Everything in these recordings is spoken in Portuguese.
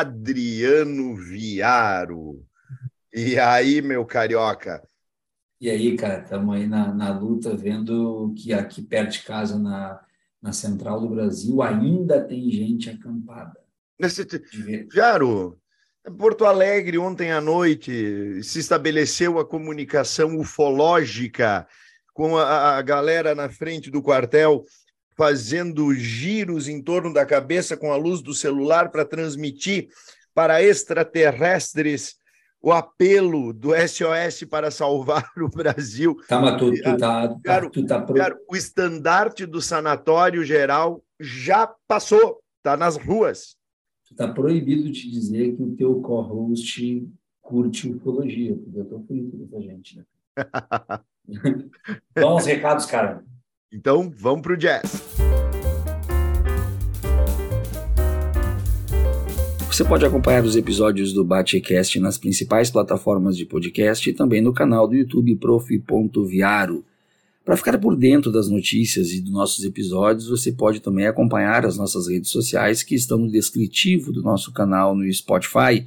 Adriano Viaro. E aí, meu carioca? E aí, cara, estamos aí na, na luta, vendo que aqui perto de casa, na, na central do Brasil, ainda tem gente acampada. Viaro, Porto Alegre, ontem à noite, se estabeleceu a comunicação ufológica com a, a galera na frente do quartel fazendo giros em torno da cabeça com a luz do celular para transmitir para extraterrestres o apelo do SOS para salvar o Brasil. Tá, mas tu, tu tá, cara, tu tá pro... cara, o estandarte do sanatório geral já passou, tá nas ruas. Tu tá proibido de dizer que o teu co-host curte ufologia, porque eu tô frito dessa gente, né? Vamos recados, cara. Então, vamos para o jazz. Você pode acompanhar os episódios do Batecast nas principais plataformas de podcast e também no canal do YouTube prof.viaro. Para ficar por dentro das notícias e dos nossos episódios, você pode também acompanhar as nossas redes sociais que estão no descritivo do nosso canal no Spotify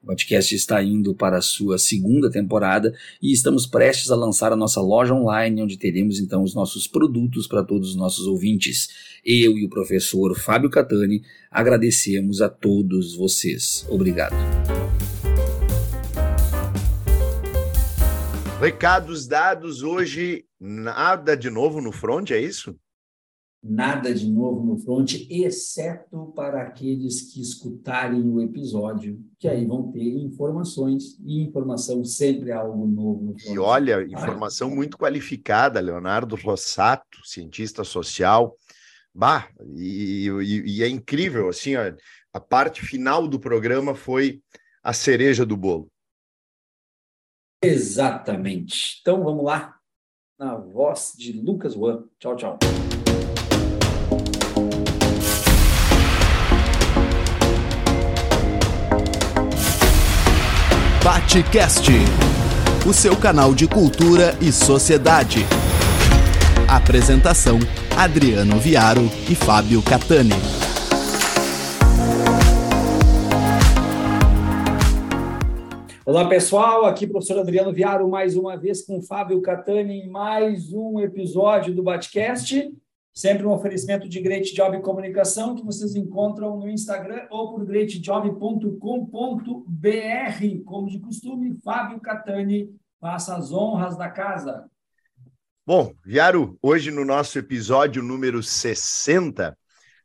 O podcast está indo para a sua segunda temporada e estamos prestes a lançar a nossa loja online, onde teremos então os nossos produtos para todos os nossos ouvintes. Eu e o professor Fábio Catani agradecemos a todos vocês. Obrigado. Recados dados hoje, nada de novo no front, é isso? Nada de novo no front, exceto para aqueles que escutarem o episódio, que aí vão ter informações, e informação sempre é algo novo no front. E olha, informação muito qualificada, Leonardo Rossato, cientista social, bah, e, e, e é incrível, assim, ó, a parte final do programa foi a cereja do bolo. Exatamente. Então vamos lá, na voz de Lucas Juan. Tchau, tchau. Batecast, o seu canal de cultura e sociedade. Apresentação: Adriano Viaro e Fábio Catani. Olá pessoal, aqui professor Adriano Viaro mais uma vez com Fábio Catani em mais um episódio do Batcast. Sempre um oferecimento de Great Job Comunicação que vocês encontram no Instagram ou por greatjob.com.br. Como de costume, Fábio Catani faça as honras da casa. Bom, Viaro, hoje no nosso episódio número 60,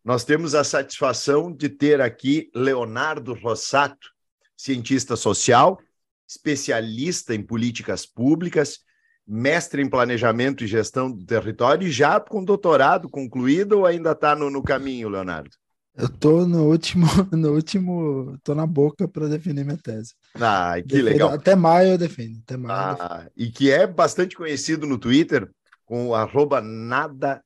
nós temos a satisfação de ter aqui Leonardo Rossato, cientista social, especialista em políticas públicas, mestre em planejamento e gestão do território e já com doutorado concluído ou ainda está no, no, caminho, Leonardo? Eu estou no último, no último, estou na boca para definir minha tese. Ah, que defendo, legal. Até maio eu defendo. Até maio ah. E que é bastante conhecido no Twitter com o arroba nada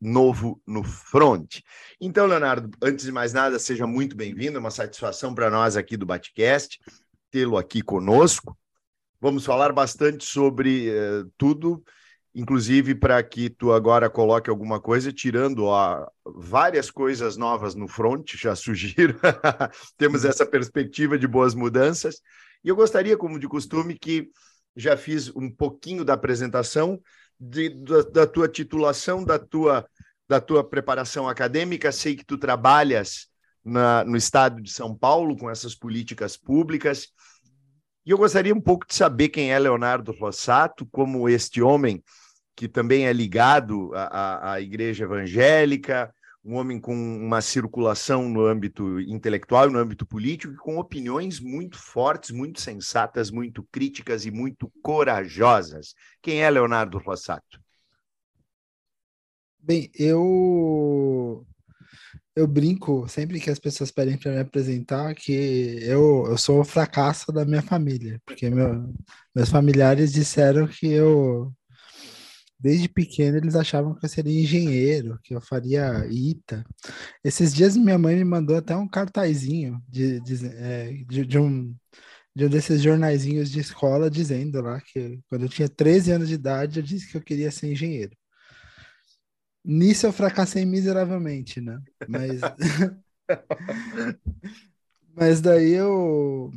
novo no front. Então, Leonardo, antes de mais nada, seja muito bem-vindo, é uma satisfação para nós aqui do Batcast tê-lo aqui conosco. Vamos falar bastante sobre eh, tudo, inclusive para que tu agora coloque alguma coisa, tirando ó, várias coisas novas no front, já surgiram. Temos essa perspectiva de boas mudanças. E eu gostaria, como de costume, que já fiz um pouquinho da apresentação de, da, da tua titulação, da tua, da tua preparação acadêmica. Sei que tu trabalhas na, no estado de São Paulo com essas políticas públicas e eu gostaria um pouco de saber quem é Leonardo Rossato, como este homem que também é ligado à, à, igreja evangélica, um homem com uma circulação no âmbito intelectual e no âmbito político, com opiniões muito fortes, muito sensatas, muito críticas e muito corajosas. Quem é Leonardo Rossato? Bem, eu eu brinco sempre que as pessoas pedem para me apresentar que eu, eu sou o fracasso da minha família, porque meu, meus familiares disseram que eu desde pequeno eles achavam que eu seria engenheiro, que eu faria ITA. Esses dias minha mãe me mandou até um cartazinho de, de, é, de, de um, de um desses jornaizinhos de escola dizendo lá que quando eu tinha 13 anos de idade eu disse que eu queria ser engenheiro. Nisso eu fracassei miseravelmente, né? Mas Mas daí eu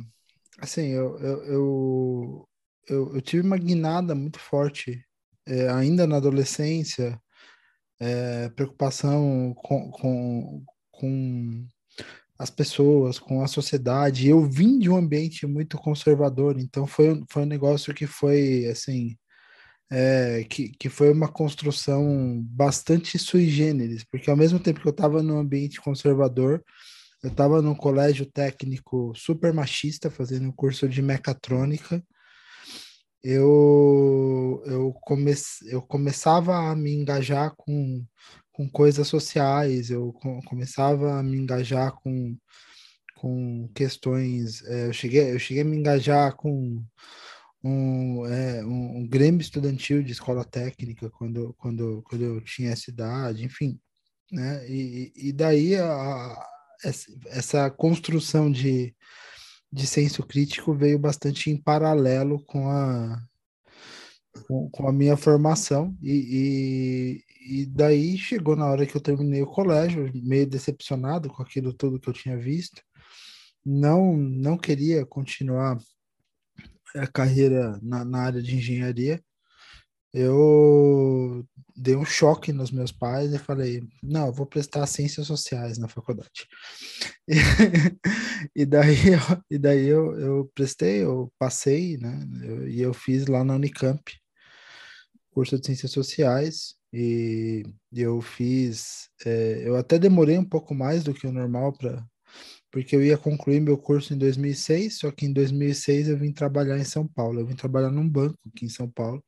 assim, eu, eu, eu, eu, eu tive uma guinada muito forte é, ainda na adolescência, é, preocupação com, com, com as pessoas, com a sociedade. Eu vim de um ambiente muito conservador, então foi, foi um negócio que foi, assim, é, que, que foi uma construção bastante sui generis, porque ao mesmo tempo que eu estava num ambiente conservador, eu estava num colégio técnico super machista, fazendo um curso de mecatrônica, eu, eu, come, eu começava a me engajar com, com coisas sociais, eu começava a me engajar com, com questões. É, eu, cheguei, eu cheguei a me engajar com um, é, um, um, grêmio estudantil de escola técnica quando, quando, quando eu tinha essa idade, enfim. Né? E, e daí a, essa construção de de senso crítico veio bastante em paralelo com a, com, com a minha formação, e, e, e, daí chegou na hora que eu terminei o colégio, meio decepcionado com aquilo tudo que eu tinha visto, não, não queria continuar a carreira na, na área de engenharia, eu dei um choque nos meus pais e falei, não, vou prestar ciências sociais na faculdade. E, e daí, e daí eu, eu prestei, eu passei, né? Eu, e eu fiz lá na Unicamp, curso de ciências sociais, e eu fiz, é, eu até demorei um pouco mais do que o normal para porque eu ia concluir meu curso em 2006, só que em 2006 eu vim trabalhar em São Paulo. Eu vim trabalhar num banco aqui em São Paulo.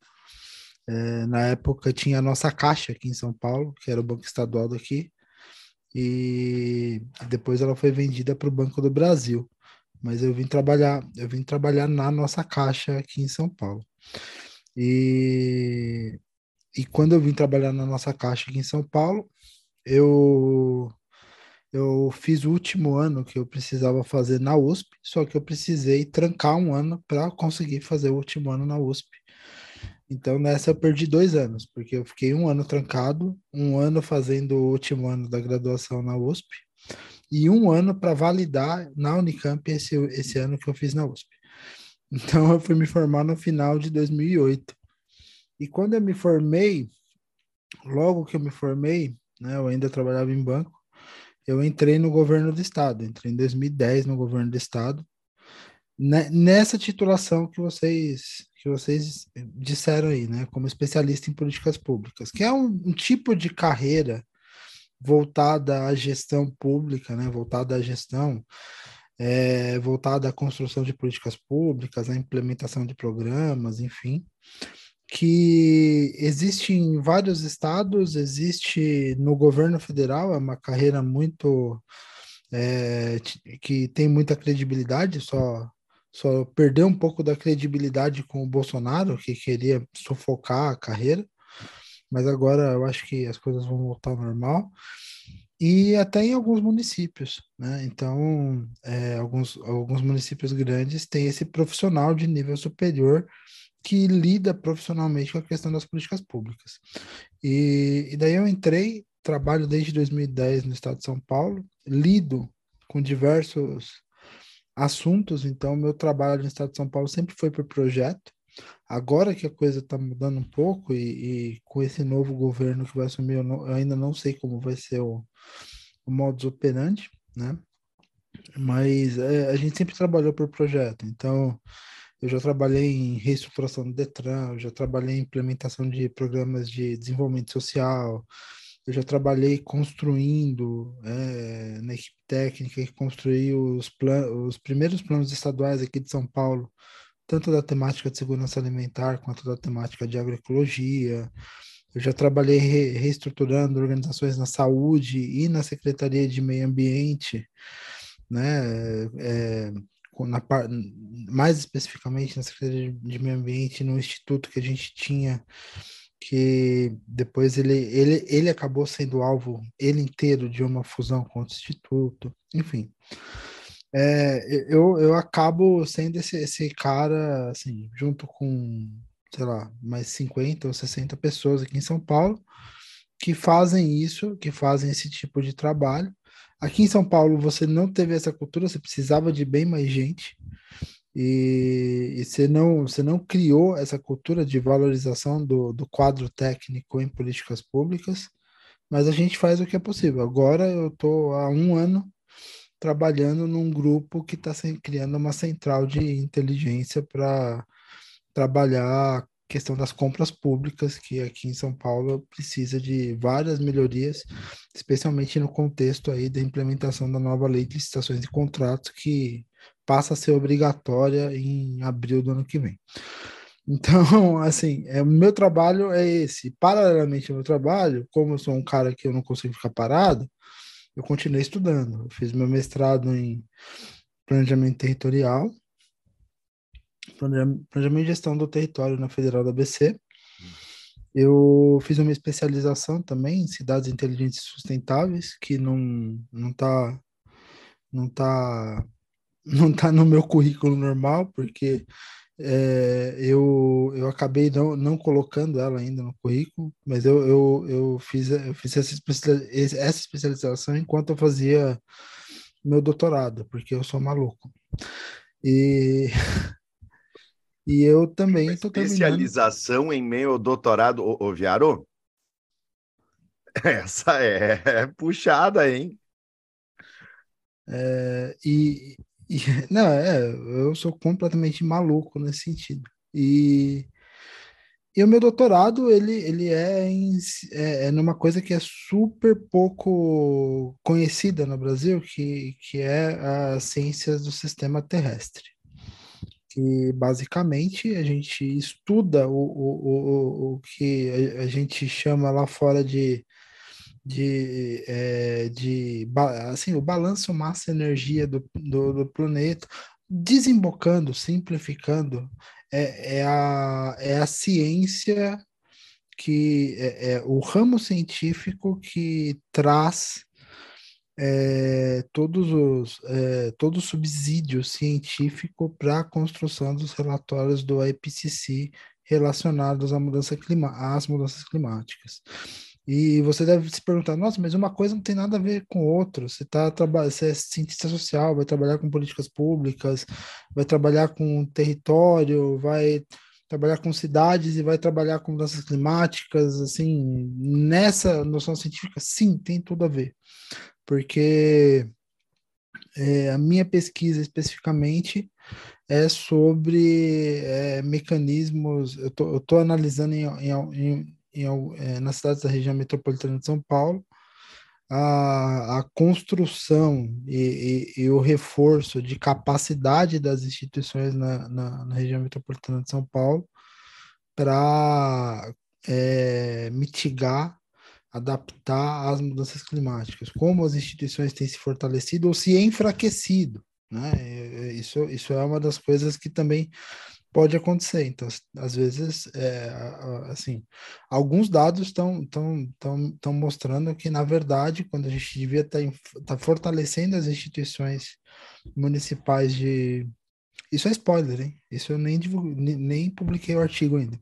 É, na época tinha a nossa caixa aqui em São Paulo, que era o Banco Estadual daqui, e depois ela foi vendida para o Banco do Brasil. Mas eu vim trabalhar, eu vim trabalhar na nossa caixa aqui em São Paulo. E, e quando eu vim trabalhar na nossa caixa aqui em São Paulo, eu eu fiz o último ano que eu precisava fazer na USP, só que eu precisei trancar um ano para conseguir fazer o último ano na USP. Então nessa eu perdi dois anos, porque eu fiquei um ano trancado, um ano fazendo o último ano da graduação na USP, e um ano para validar na Unicamp esse, esse ano que eu fiz na USP. Então eu fui me formar no final de 2008. E quando eu me formei, logo que eu me formei, né, eu ainda trabalhava em banco, eu entrei no governo do estado, entrei em 2010 no governo do estado, né, nessa titulação que vocês que vocês disseram aí, né, como especialista em políticas públicas, que é um, um tipo de carreira voltada à gestão pública, né, voltada à gestão, é, voltada à construção de políticas públicas, à implementação de programas, enfim, que existe em vários estados, existe no governo federal, é uma carreira muito é, que tem muita credibilidade, só só perdeu um pouco da credibilidade com o Bolsonaro, que queria sufocar a carreira, mas agora eu acho que as coisas vão voltar ao normal. E até em alguns municípios, né? Então, é, alguns, alguns municípios grandes têm esse profissional de nível superior que lida profissionalmente com a questão das políticas públicas. E, e daí eu entrei, trabalho desde 2010 no estado de São Paulo, lido com diversos assuntos, então meu trabalho no estado de São Paulo sempre foi por projeto. Agora que a coisa está mudando um pouco e, e, com esse novo governo que vai assumir, eu, não, eu ainda não sei como vai ser o, o modus operandi, né? Mas é, a gente sempre trabalhou por projeto. Então, eu já trabalhei em reestruturação do Detran, eu já trabalhei em implementação de programas de desenvolvimento social, eu já trabalhei construindo é, na equipe técnica que construiu os, os primeiros planos estaduais aqui de São Paulo, tanto da temática de segurança alimentar quanto da temática de agroecologia. Eu já trabalhei re, reestruturando organizações na saúde e na Secretaria de Meio Ambiente, né? É, na, mais especificamente na Secretaria de Meio Ambiente, no instituto que a gente tinha, que depois ele, ele, ele acabou sendo alvo, ele inteiro, de uma fusão com o instituto, enfim. É, eu, eu acabo sendo esse, esse cara, assim, junto com, sei lá, mais 50 ou 60 pessoas aqui em São Paulo, que fazem isso, que fazem esse tipo de trabalho, Aqui em São Paulo você não teve essa cultura, você precisava de bem mais gente. E, e você, não, você não criou essa cultura de valorização do, do quadro técnico em políticas públicas, mas a gente faz o que é possível. Agora eu estou há um ano trabalhando num grupo que está criando uma central de inteligência para trabalhar questão das compras públicas, que aqui em São Paulo precisa de várias melhorias, especialmente no contexto aí da implementação da nova lei de licitações e contratos, que passa a ser obrigatória em abril do ano que vem. Então, assim, é, o meu trabalho é esse. Paralelamente ao meu trabalho, como eu sou um cara que eu não consigo ficar parado, eu continuei estudando. Eu fiz meu mestrado em planejamento territorial, planejamento e gestão do território na Federal da ABC. Eu fiz uma especialização também em cidades inteligentes e sustentáveis, que não não tá não tá não tá no meu currículo normal, porque é, eu, eu acabei não, não colocando ela ainda no currículo, mas eu, eu, eu fiz, eu fiz essa, especialização, essa especialização enquanto eu fazia meu doutorado, porque eu sou maluco. E E eu também estou Especialização em meio ao doutorado, ô, ô Viaro? Essa é, é puxada, hein? É, e, e, não, é, eu sou completamente maluco nesse sentido. E, e o meu doutorado, ele, ele é, em, é, é numa coisa que é super pouco conhecida no Brasil, que, que é as ciências do sistema terrestre que basicamente a gente estuda o, o, o, o que a, gente chama lá fora de, de, é, de assim, o balanço massa-energia do, do, do, planeta, desembocando, simplificando, é, é, a, é a ciência que é, é o ramo científico que traz é, todos os é, todo o subsídio científico para a construção dos relatórios do IPCC relacionados à mudança clima às mudanças climáticas. E você deve se perguntar, nossa, mas uma coisa não tem nada a ver com outra. Você tá você é cientista social, vai trabalhar com políticas públicas, vai trabalhar com território, vai trabalhar com cidades e vai trabalhar com mudanças climáticas, assim, nessa noção científica, sim, tem tudo a ver porque é, a minha pesquisa especificamente é sobre é, mecanismos. Eu estou analisando em, em, em, em é, nas cidades da região metropolitana de São Paulo a, a construção e, e, e, o reforço de capacidade das instituições na, na, na região metropolitana de São Paulo para é, mitigar adaptar às mudanças climáticas, como as instituições têm se fortalecido ou se enfraquecido, né? Isso, isso é uma das coisas que também pode acontecer. Então, às vezes, é, assim, alguns dados estão mostrando que, na verdade, quando a gente devia estar tá, tá fortalecendo as instituições municipais de isso é spoiler, hein? Isso eu nem, nem publiquei o artigo ainda.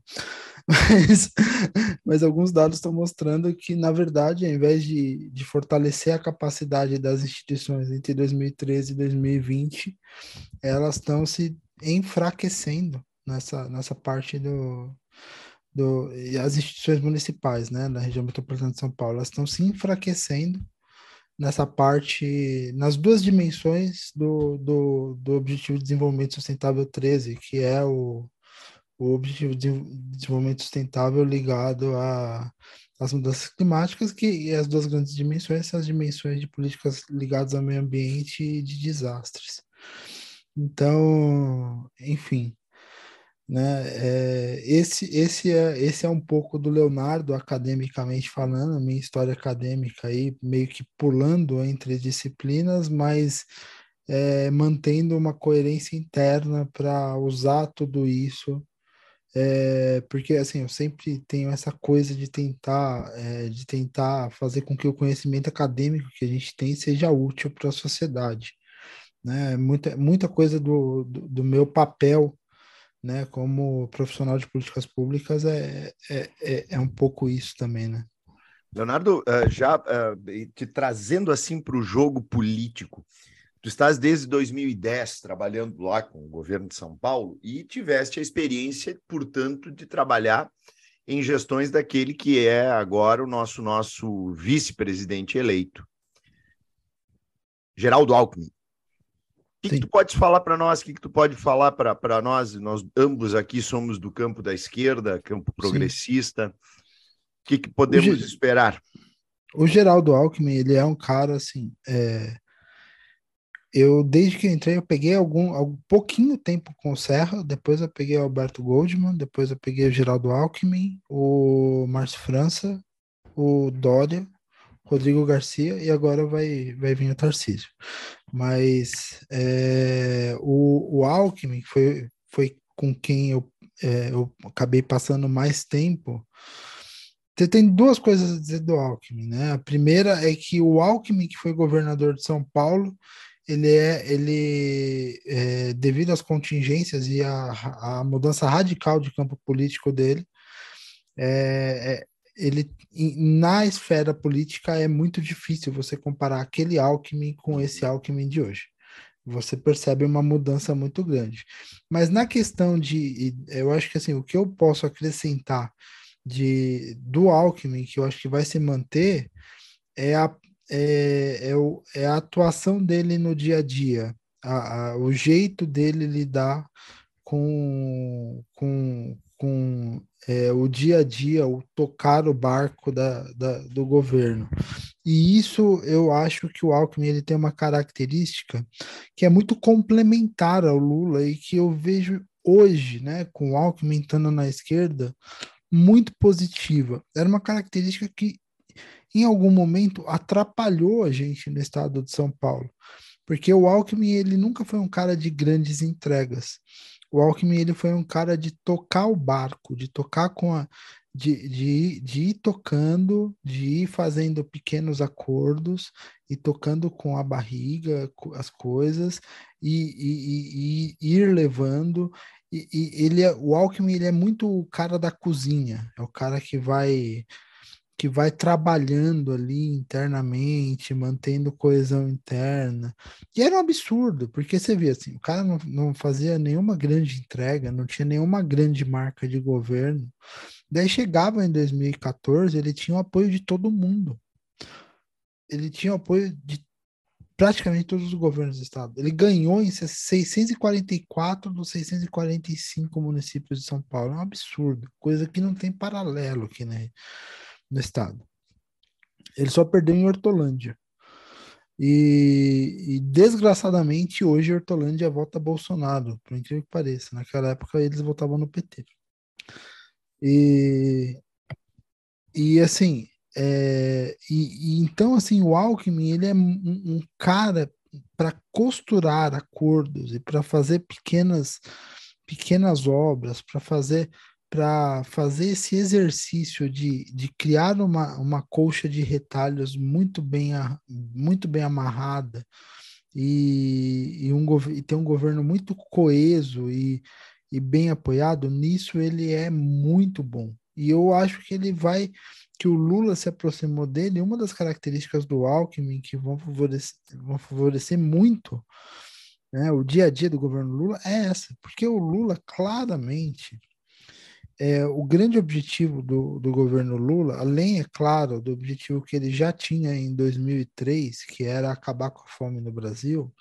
Mas, mas alguns dados estão mostrando que, na verdade, ao invés de, de fortalecer a capacidade das instituições entre 2013 e 2020, elas estão se enfraquecendo nessa, nessa parte do, do, e as instituições municipais, né, da região metropolitana de São Paulo, elas estão se enfraquecendo nessa parte, nas duas dimensões do, do, do Objetivo de Desenvolvimento Sustentável 13, que é o, o Objetivo de Desenvolvimento Sustentável ligado a as mudanças climáticas, que as duas grandes dimensões são as dimensões de políticas ligadas ao meio ambiente e de desastres. Então, enfim, né, é, esse, esse, é, esse é um pouco do Leonardo, academicamente falando, a minha história acadêmica aí, meio que pulando entre disciplinas, mas é, mantendo uma coerência interna para usar tudo isso é, porque assim eu sempre tenho essa coisa de tentar é, de tentar fazer com que o conhecimento acadêmico que a gente tem seja útil para a sociedade né? Muita muita coisa do, do, do, meu papel né como profissional de políticas públicas é é, é, é um pouco isso também né? Leonardo uh, já uh, te trazendo assim para o jogo político Tu estás desde 2010 trabalhando lá com o governo de São Paulo e tiveste a experiência, portanto, de trabalhar em gestões daquele que é agora o nosso nosso vice-presidente eleito, Geraldo Alckmin. O que, que tu pode falar para nós? O que, que tu pode falar para nós? Nós ambos aqui somos do campo da esquerda, campo progressista. O que, que podemos o esperar? O Geraldo Alckmin, ele é um cara assim. É eu desde que entrei eu peguei algum, algum pouquinho tempo com o Serra, depois eu peguei o Alberto Goldman, depois eu peguei o Geraldo Alckmin, o Márcio França, o Dória, Rodrigo Garcia e agora vai, vai vir o Tarcísio. Mas é, o, o Alckmin foi, foi com quem eu, é, eu acabei passando mais tempo. Você tem duas coisas a dizer do Alckmin, né? A primeira é que o Alckmin, que foi governador de São Paulo, ele é, ele, é, devido às contingências e à, mudança radical de campo político dele, é, é, ele na esfera política é muito difícil você comparar aquele Alckmin com esse Alckmin de hoje. Você percebe uma mudança muito grande. Mas na questão de, eu acho que assim, o que eu posso acrescentar de do Alckmin, que eu acho que vai se manter, é a é, é, o, é a atuação dele no dia a dia, a, a, o jeito dele lidar com, com, com é, o dia a dia, o tocar o barco da, da, do governo. E isso eu acho que o Alckmin ele tem uma característica que é muito complementar ao Lula e que eu vejo hoje, né, com o Alckmin estando na esquerda, muito positiva. Era uma característica que em algum momento atrapalhou a gente no estado de São Paulo, porque o Alckmin ele nunca foi um cara de grandes entregas. O Alckmin ele foi um cara de tocar o barco, de tocar com a de, de, de ir tocando, de ir fazendo pequenos acordos e tocando com a barriga as coisas e, e, e, e ir levando. E, ele é, o Alckmin ele é muito o cara da cozinha, é o cara que vai que vai trabalhando ali internamente, mantendo coesão interna. E era um absurdo, porque você vê assim, o cara não, não fazia nenhuma grande entrega, não tinha nenhuma grande marca de governo. Daí chegava em 2014, ele tinha o apoio de todo mundo. Ele tinha o apoio de praticamente todos os governos do estado. Ele ganhou em 644 dos 645 municípios de São Paulo. É um absurdo, coisa que não tem paralelo aqui, né? No estado. Ele só perdeu em Hortolândia. E, e, desgraçadamente hoje Hortolândia vota Bolsonaro, por incrível que pareça. Naquela época eles votavam no PT. E, e assim, é, e, e, então assim, o Alckmin ele é um, um cara para costurar acordos e para fazer pequenas pequenas obras, para fazer para fazer esse exercício de, de criar uma, uma colcha de retalhos muito bem, muito bem amarrada e, e, um, e ter um governo muito coeso e, e bem apoiado, nisso ele é muito bom. E eu acho que ele vai, que o Lula se aproximou dele, uma das características do Alckmin que vão favorecer, vão favorecer muito né, o dia a dia do governo Lula é essa, porque o Lula claramente é, o grande objetivo do, do governo Lula, além, é claro, do objetivo que ele já tinha em 2003, que era acabar com a fome no Brasil,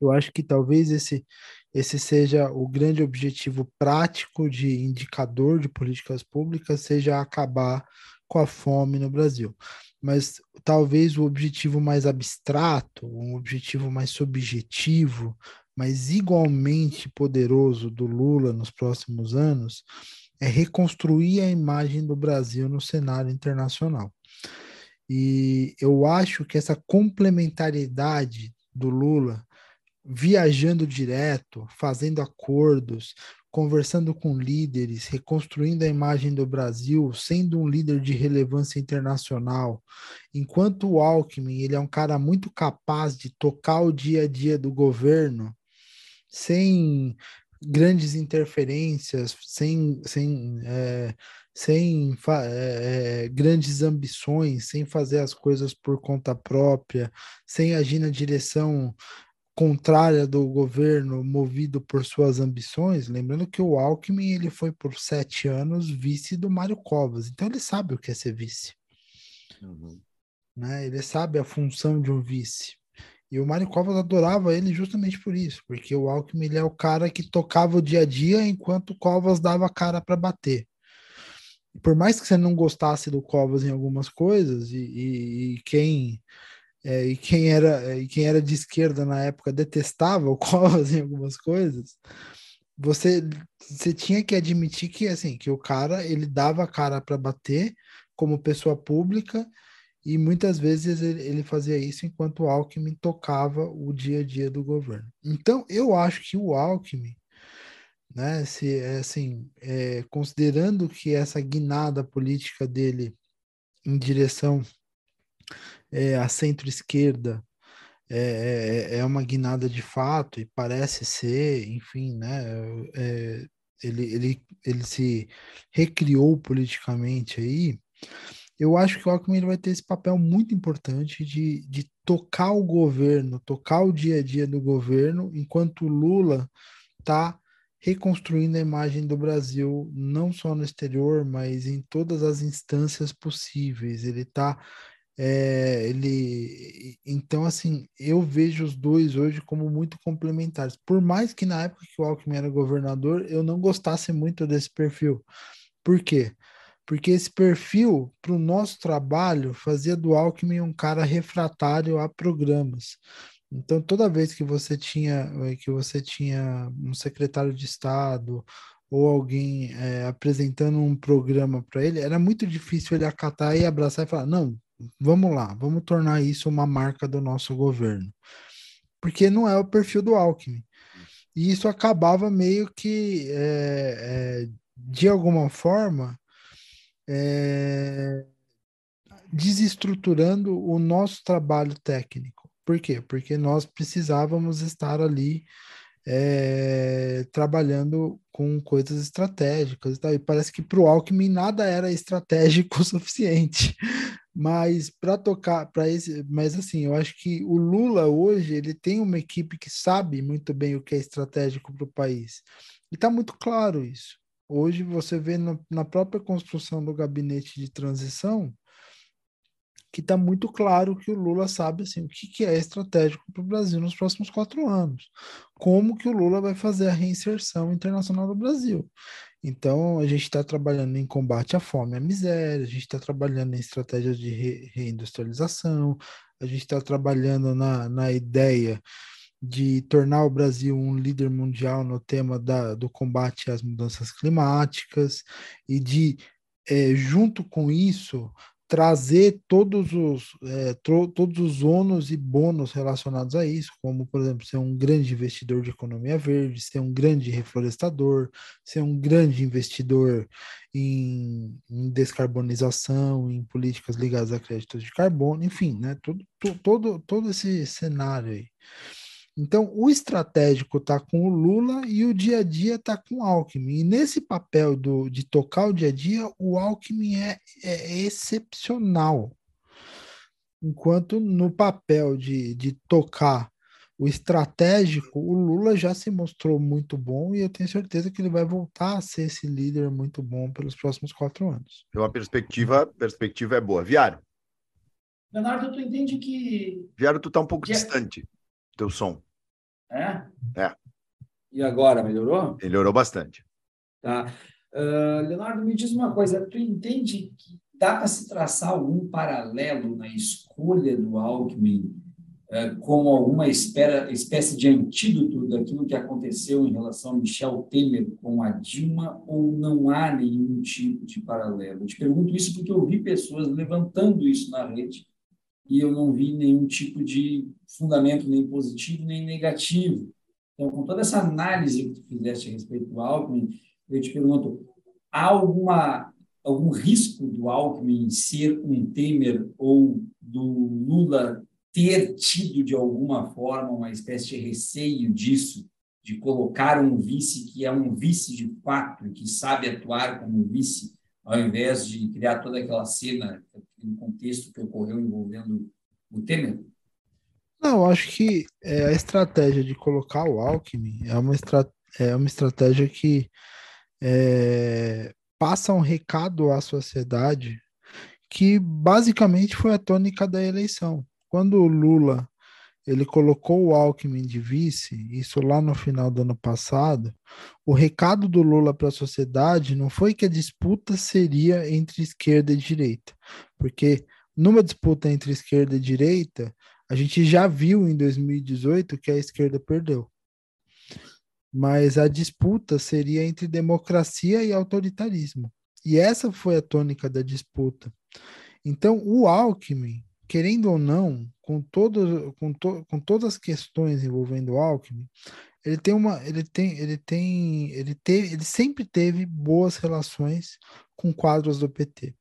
eu acho que talvez esse, esse seja o grande objetivo prático de indicador de políticas públicas, seja acabar com a fome no Brasil. Mas talvez o objetivo mais abstrato, um objetivo mais subjetivo, mas igualmente poderoso do Lula nos próximos anos, é reconstruir a imagem do Brasil no cenário internacional. E eu acho que essa complementariedade do Lula, viajando direto, fazendo acordos, conversando com líderes, reconstruindo a imagem do Brasil, sendo um líder de relevância internacional, enquanto o Alckmin ele é um cara muito capaz de tocar o dia a dia do governo sem grandes interferências, sem, sem, é, sem é, grandes ambições, sem fazer as coisas por conta própria, sem agir na direção contrária do governo, movido por suas ambições. Lembrando que o Alckmin ele foi por sete anos vice do Mário Covas, então ele sabe o que é ser vice. Uhum. Né? Ele sabe a função de um vice. E o Mário Covas adorava ele justamente por isso, porque o Alckmin é o cara que tocava o dia a dia enquanto o Covas dava a cara para bater. Por mais que você não gostasse do Covas em algumas coisas, e, e, e quem é, e quem era e quem era de esquerda na época detestava o Covas em algumas coisas, você você tinha que admitir que assim que o cara ele dava a cara para bater como pessoa pública e muitas vezes ele, fazia isso enquanto o Alckmin tocava o dia a dia do governo. Então, eu acho que o Alckmin, né, se, é, assim, é, considerando que essa guinada política dele em direção é, à centro-esquerda é, é, é uma guinada de fato e parece ser, enfim, né, é, ele, ele, ele se recriou politicamente aí, eu acho que o Alckmin vai ter esse papel muito importante de, de tocar o governo, tocar o dia a dia do governo, enquanto o Lula está reconstruindo a imagem do Brasil, não só no exterior, mas em todas as instâncias possíveis. Ele está. É, ele então assim eu vejo os dois hoje como muito complementares por mais que na época que o Alckmin era governador eu não gostasse muito desse perfil por quê porque esse perfil, para o nosso trabalho, fazia do Alckmin um cara refratário a programas. Então, toda vez que você tinha eh, que você tinha um secretário de Estado ou alguém é, apresentando um programa para ele, era muito difícil ele acatar e abraçar e falar: não, vamos lá, vamos tornar isso uma marca do nosso governo. Porque não é o perfil do Alckmin. E isso acabava meio que, é, é, de alguma forma, é, desestruturando o nosso trabalho técnico. Por quê? Porque nós precisávamos estar ali é, trabalhando com coisas estratégicas e tal. E parece que para o Alckmin nada era estratégico o suficiente. Mas para tocar para esse, mas assim, eu acho que o Lula hoje ele tem uma equipe que sabe muito bem o que é estratégico para o país. E está muito claro isso. Hoje você vê no, na própria construção do gabinete de transição que está muito claro que o Lula sabe assim, o que, que é estratégico para o Brasil nos próximos quatro anos. Como que o Lula vai fazer a reinserção internacional do Brasil. Então, a gente está trabalhando em combate à fome e à miséria, a gente está trabalhando em estratégias de re reindustrialização, a gente está trabalhando na, na ideia de tornar o Brasil um líder mundial no tema da, do combate às mudanças climáticas e de, é, junto com isso, trazer todos os, é, todos os ônus e bônus relacionados a isso, como, por exemplo, ser um grande investidor de economia verde, ser um grande reflorestador, ser um grande investidor em, em descarbonização, em políticas ligadas a créditos de carbono, enfim, né, todo, todo, todo esse cenário aí. Então, o estratégico está com o Lula e o dia a dia está com o Alckmin. E nesse papel do, de tocar o dia a dia, o Alckmin é, é excepcional. Enquanto no papel de, de tocar o estratégico, o Lula já se mostrou muito bom e eu tenho certeza que ele vai voltar a ser esse líder muito bom pelos próximos quatro anos. Então a perspectiva, perspectiva é boa. Viário. Leonardo, tu entende que. Viário, tu tá um pouco distante, teu som. É? É. E agora, melhorou? Melhorou bastante. Tá. Uh, Leonardo, me diz uma coisa, tu entende que dá para se traçar algum paralelo na escolha do Alckmin uh, como alguma espera, espécie de antídoto daquilo que aconteceu em relação a Michel Temer com a Dilma ou não há nenhum tipo de paralelo? Eu te pergunto isso porque eu vi pessoas levantando isso na rede e eu não vi nenhum tipo de fundamento nem positivo nem negativo. Então, com toda essa análise que tu fizeste a respeito do Alckmin, eu te pergunto, há alguma, algum risco do Alckmin ser um Temer ou do Lula ter tido, de alguma forma, uma espécie de receio disso, de colocar um vice que é um vice de fato, que sabe atuar como vice, ao invés de criar toda aquela cena, no contexto que ocorreu envolvendo o Temer? Não, acho que é, a estratégia de colocar o Alckmin é uma, estra é uma estratégia que é, passa um recado à sociedade que basicamente foi a tônica da eleição. Quando o Lula ele colocou o Alckmin de vice, isso lá no final do ano passado, o recado do Lula para a sociedade não foi que a disputa seria entre esquerda e direita, porque numa disputa entre esquerda e direita, a gente já viu em 2018 que a esquerda perdeu mas a disputa seria entre democracia e autoritarismo. E essa foi a tônica da disputa. Então, o Alckmin, querendo ou não, com, todo, com, to, com todas as questões envolvendo o Alckmin, ele tem uma, ele tem, ele tem, ele teve, ele sempre teve boas relações com quadros do PT.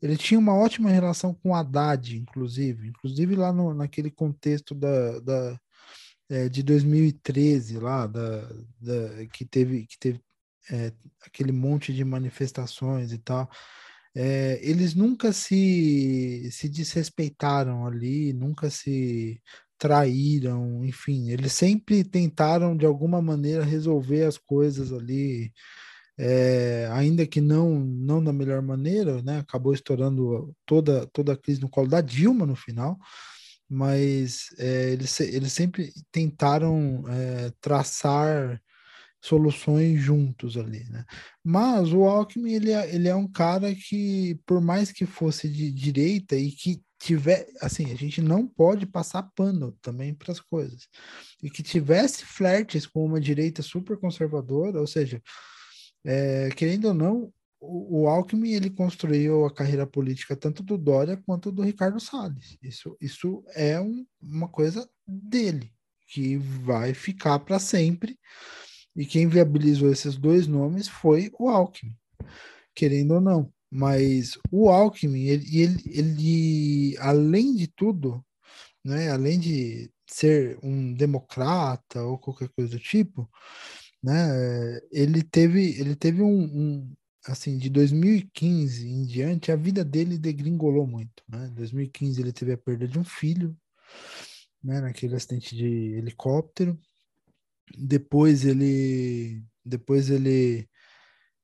Ele tinha uma ótima relação com Haddad, inclusive, inclusive lá no, naquele contexto da, da, é, de 2013 lá, da, da, que teve, que teve é, aquele monte de manifestações e tal, é, eles nunca se, se desrespeitaram ali, nunca se traíram, enfim, eles sempre tentaram de alguma maneira resolver as coisas ali, é, ainda que não não da melhor maneira, né? Acabou estourando toda toda a crise no colo da Dilma no final, mas é, eles, eles sempre tentaram é, traçar soluções juntos ali, né? Mas o Alckmin, ele é, ele é um cara que, por mais que fosse de direita e que tiver, assim, a gente não pode passar pano também para as coisas, e que tivesse flertes com uma direita super conservadora, ou seja, é, querendo ou não, o, Alckmin ele construiu a carreira política tanto do Dória quanto do Ricardo Salles. Isso, isso é um, uma coisa dele, que vai ficar para sempre. E quem viabilizou esses dois nomes foi o Alckmin, querendo ou não. Mas o Alckmin, ele, ele, ele além de tudo, né, além de ser um democrata ou qualquer coisa do tipo, né, ele teve, ele teve um, um assim, de 2015 em diante, a vida dele degringolou muito, né? Em 2015 ele teve a perda de um filho, né, naquele acidente de helicóptero. Depois ele depois ele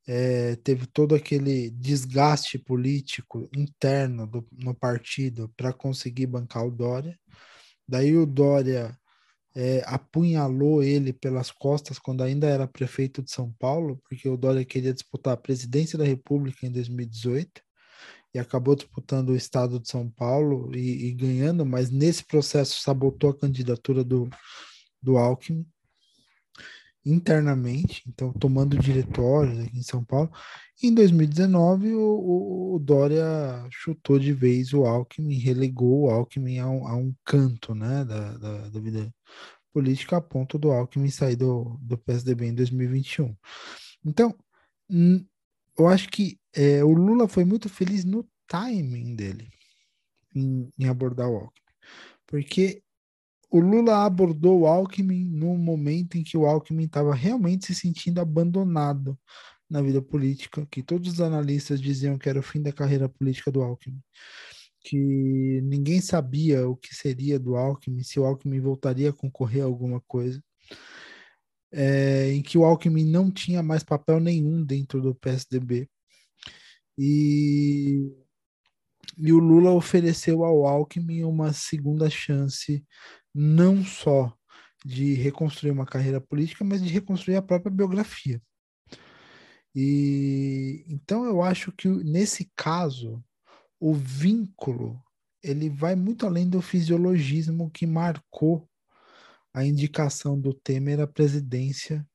é, teve todo aquele desgaste político interno do, no partido para conseguir bancar o Dória. Daí o Dória é, apunhalou ele pelas costas quando ainda era prefeito de São Paulo, porque o Dória queria disputar a presidência da República em 2018 e acabou disputando o estado de São Paulo e, e ganhando, mas nesse processo sabotou a candidatura do, do Alckmin internamente, então tomando diretórios aqui em São Paulo. Em 2019, o, o, Dória chutou de vez o Alckmin, relegou o Alckmin a um, a um canto né, da, da, da, vida política, a ponto do Alckmin sair do, do PSDB em 2021. Então, eu acho que é, o Lula foi muito feliz no timing dele em, em abordar o Alckmin, porque o Lula abordou o Alckmin no momento em que o Alckmin estava realmente se sentindo abandonado na vida política, que todos os analistas diziam que era o fim da carreira política do Alckmin, que ninguém sabia o que seria do Alckmin, se o Alckmin voltaria a concorrer a alguma coisa, é, em que o Alckmin não tinha mais papel nenhum dentro do PSDB. E e o Lula ofereceu ao Alckmin uma segunda chance não só de reconstruir uma carreira política, mas de reconstruir a própria biografia. E então eu acho que nesse caso o vínculo ele vai muito além do fisiologismo que marcou a indicação do Temer à presidência,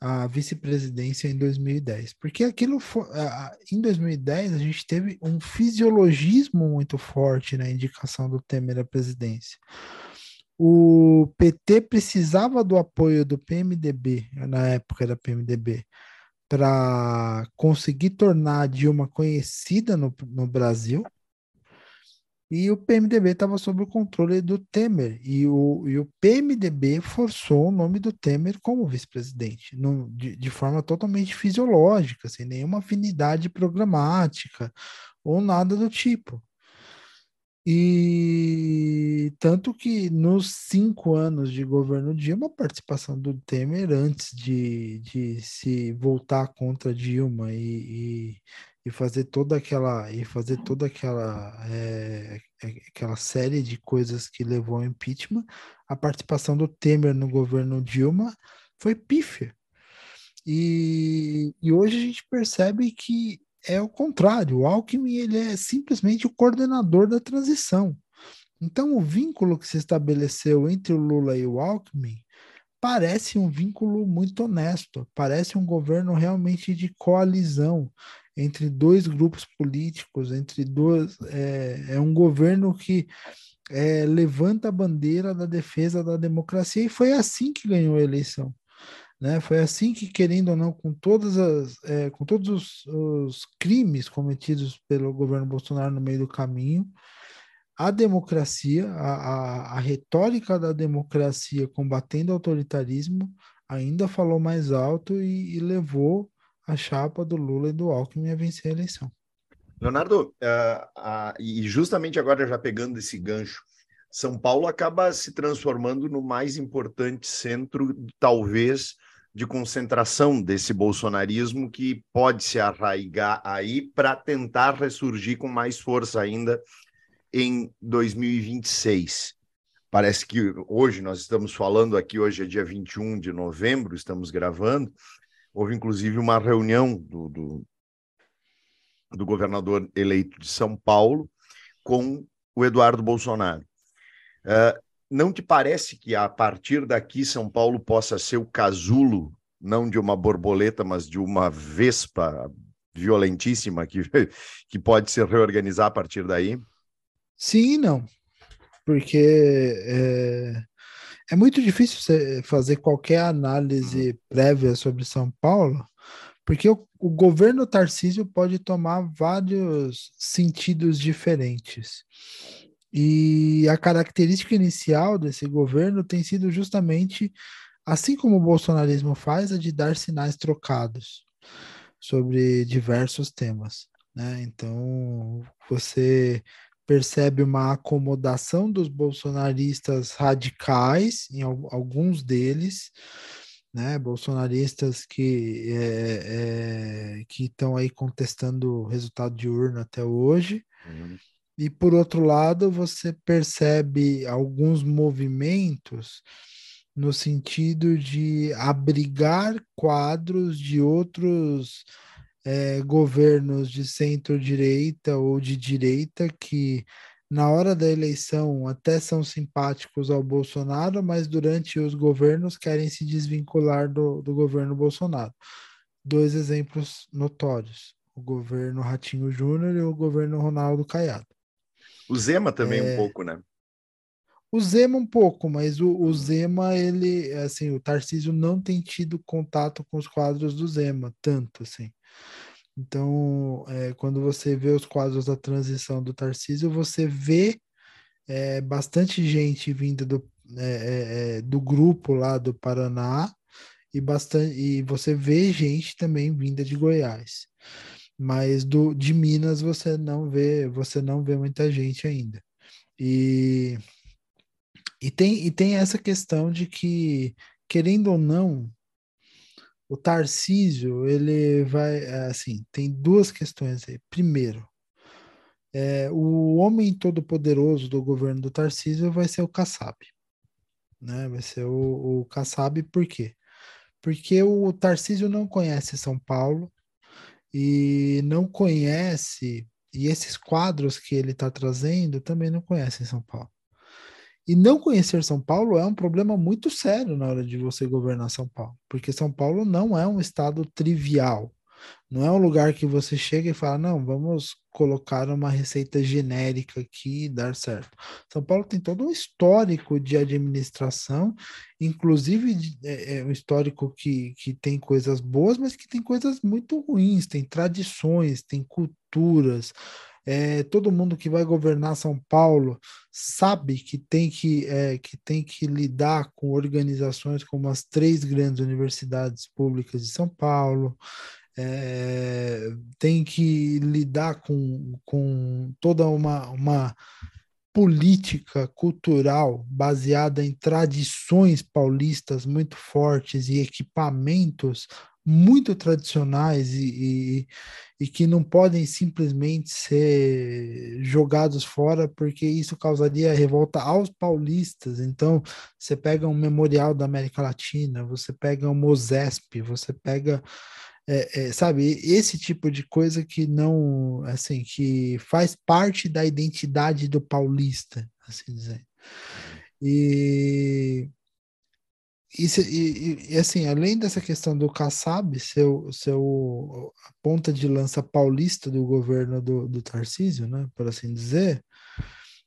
à vice-presidência em 2010. Porque aquilo foi, em 2010 a gente teve um fisiologismo muito forte na indicação do Temer à presidência. O PT precisava do apoio do PMDB, na época da PMDB, para conseguir tornar a Dilma conhecida no, no Brasil e o PMDB estava sob o controle do Temer, e o, e o PMDB forçou o nome do Temer como vice-presidente, de, de forma totalmente fisiológica, sem nenhuma afinidade programática ou nada do tipo. E tanto que nos cinco anos de governo Dilma, a participação do Temer antes de, de se voltar contra Dilma e, e, e fazer toda aquela e fazer toda aquela é, aquela série de coisas que levou ao impeachment, a participação do Temer no governo Dilma foi pífia. E, e hoje a gente percebe que é o contrário. O Alckmin ele é simplesmente o coordenador da transição. Então, o vínculo que se estabeleceu entre o Lula e o Alckmin parece um vínculo muito honesto, parece um governo realmente de coalizão entre dois grupos políticos, entre duas. É, é um governo que é, levanta a bandeira da defesa da democracia e foi assim que ganhou a eleição. Né? Foi assim que, querendo ou não, com, todas as, é, com todos os, os, crimes cometidos pelo governo Bolsonaro no meio do caminho, a democracia, a, a, a retórica da democracia combatendo o autoritarismo ainda falou mais alto e, e, levou a chapa do Lula e do Alckmin a vencer a eleição. Leonardo, uh, uh, e justamente agora já pegando esse gancho, São Paulo acaba se transformando no mais importante centro, talvez, de concentração desse bolsonarismo que pode se arraigar aí para tentar ressurgir com mais força ainda em 2026. Parece que hoje nós estamos falando aqui, hoje é dia 21 de novembro, estamos gravando. Houve inclusive uma reunião do, do, do governador eleito de São Paulo com o Eduardo Bolsonaro. Uh, não te parece que a partir daqui São Paulo possa ser o casulo, não de uma borboleta, mas de uma vespa violentíssima que, que pode se reorganizar a partir daí? Sim e não. Porque é, é muito difícil você fazer qualquer análise prévia sobre São Paulo, porque o, o governo Tarcísio pode tomar vários sentidos diferentes. E a característica inicial desse governo tem sido justamente, assim como o bolsonarismo faz, a de dar sinais trocados sobre diversos temas. Né? Então, você percebe uma acomodação dos bolsonaristas radicais, em alguns deles, né, bolsonaristas que é, é, que estão aí contestando o resultado de urna até hoje, uhum. E por outro lado, você percebe alguns movimentos no sentido de abrigar quadros de outros é, governos de centro-direita ou de direita que, na hora da eleição, até são simpáticos ao Bolsonaro, mas durante os governos querem se desvincular do, do governo Bolsonaro. Dois exemplos notórios: o governo Ratinho Júnior e o governo Ronaldo Caiado. O Zema também é... um pouco, né? O Zema um pouco, mas o, o, Zema, ele, assim, o Tarcísio não tem tido contato com os quadros do Zema, tanto assim. Então, é, quando você vê os quadros da transição do Tarcísio, você vê é, bastante gente vinda do, é, é, é do grupo lá do Paraná e, bastante, e você vê gente também vinda de Goiás mas do de Minas você não vê, você não vê muita gente ainda. E e tem, e tem essa questão de que, querendo ou não, o Tarcísio, ele vai, assim, tem duas questões aí. Primeiro, é, o homem todo-poderoso do governo do Tarcísio vai ser o Kassab. né? Vai ser o, o Kassab, por quê? Porque o Tarcísio não conhece São Paulo e não conhece, e esses quadros que ele está trazendo também não conhecem São Paulo. E não conhecer São Paulo é um problema muito sério na hora de você governar São Paulo, porque São Paulo não é um estado trivial. Não é um lugar que você chega e fala, não, vamos colocar uma receita genérica aqui e dar certo. São Paulo tem todo um histórico de administração, inclusive é, é um histórico que, que tem coisas boas, mas que tem coisas muito ruins, tem tradições, tem culturas. É, todo mundo que vai governar São Paulo sabe que tem que, é, que tem que lidar com organizações como as três grandes universidades públicas de São Paulo, é, tem que lidar com, com toda uma, uma política cultural baseada em tradições paulistas muito fortes e equipamentos muito tradicionais e, e, e, que não podem simplesmente ser jogados fora, porque isso causaria revolta aos paulistas. Então, você pega um memorial da América Latina, você pega um Mosesp, você pega é, é, sabe, esse tipo de coisa que não, assim, que faz parte da identidade do paulista, assim dizer. E, e, e, e, assim, além dessa questão do Kassab, seu, seu a ponta de lança paulista do governo do, do Tarcísio, né, por assim dizer,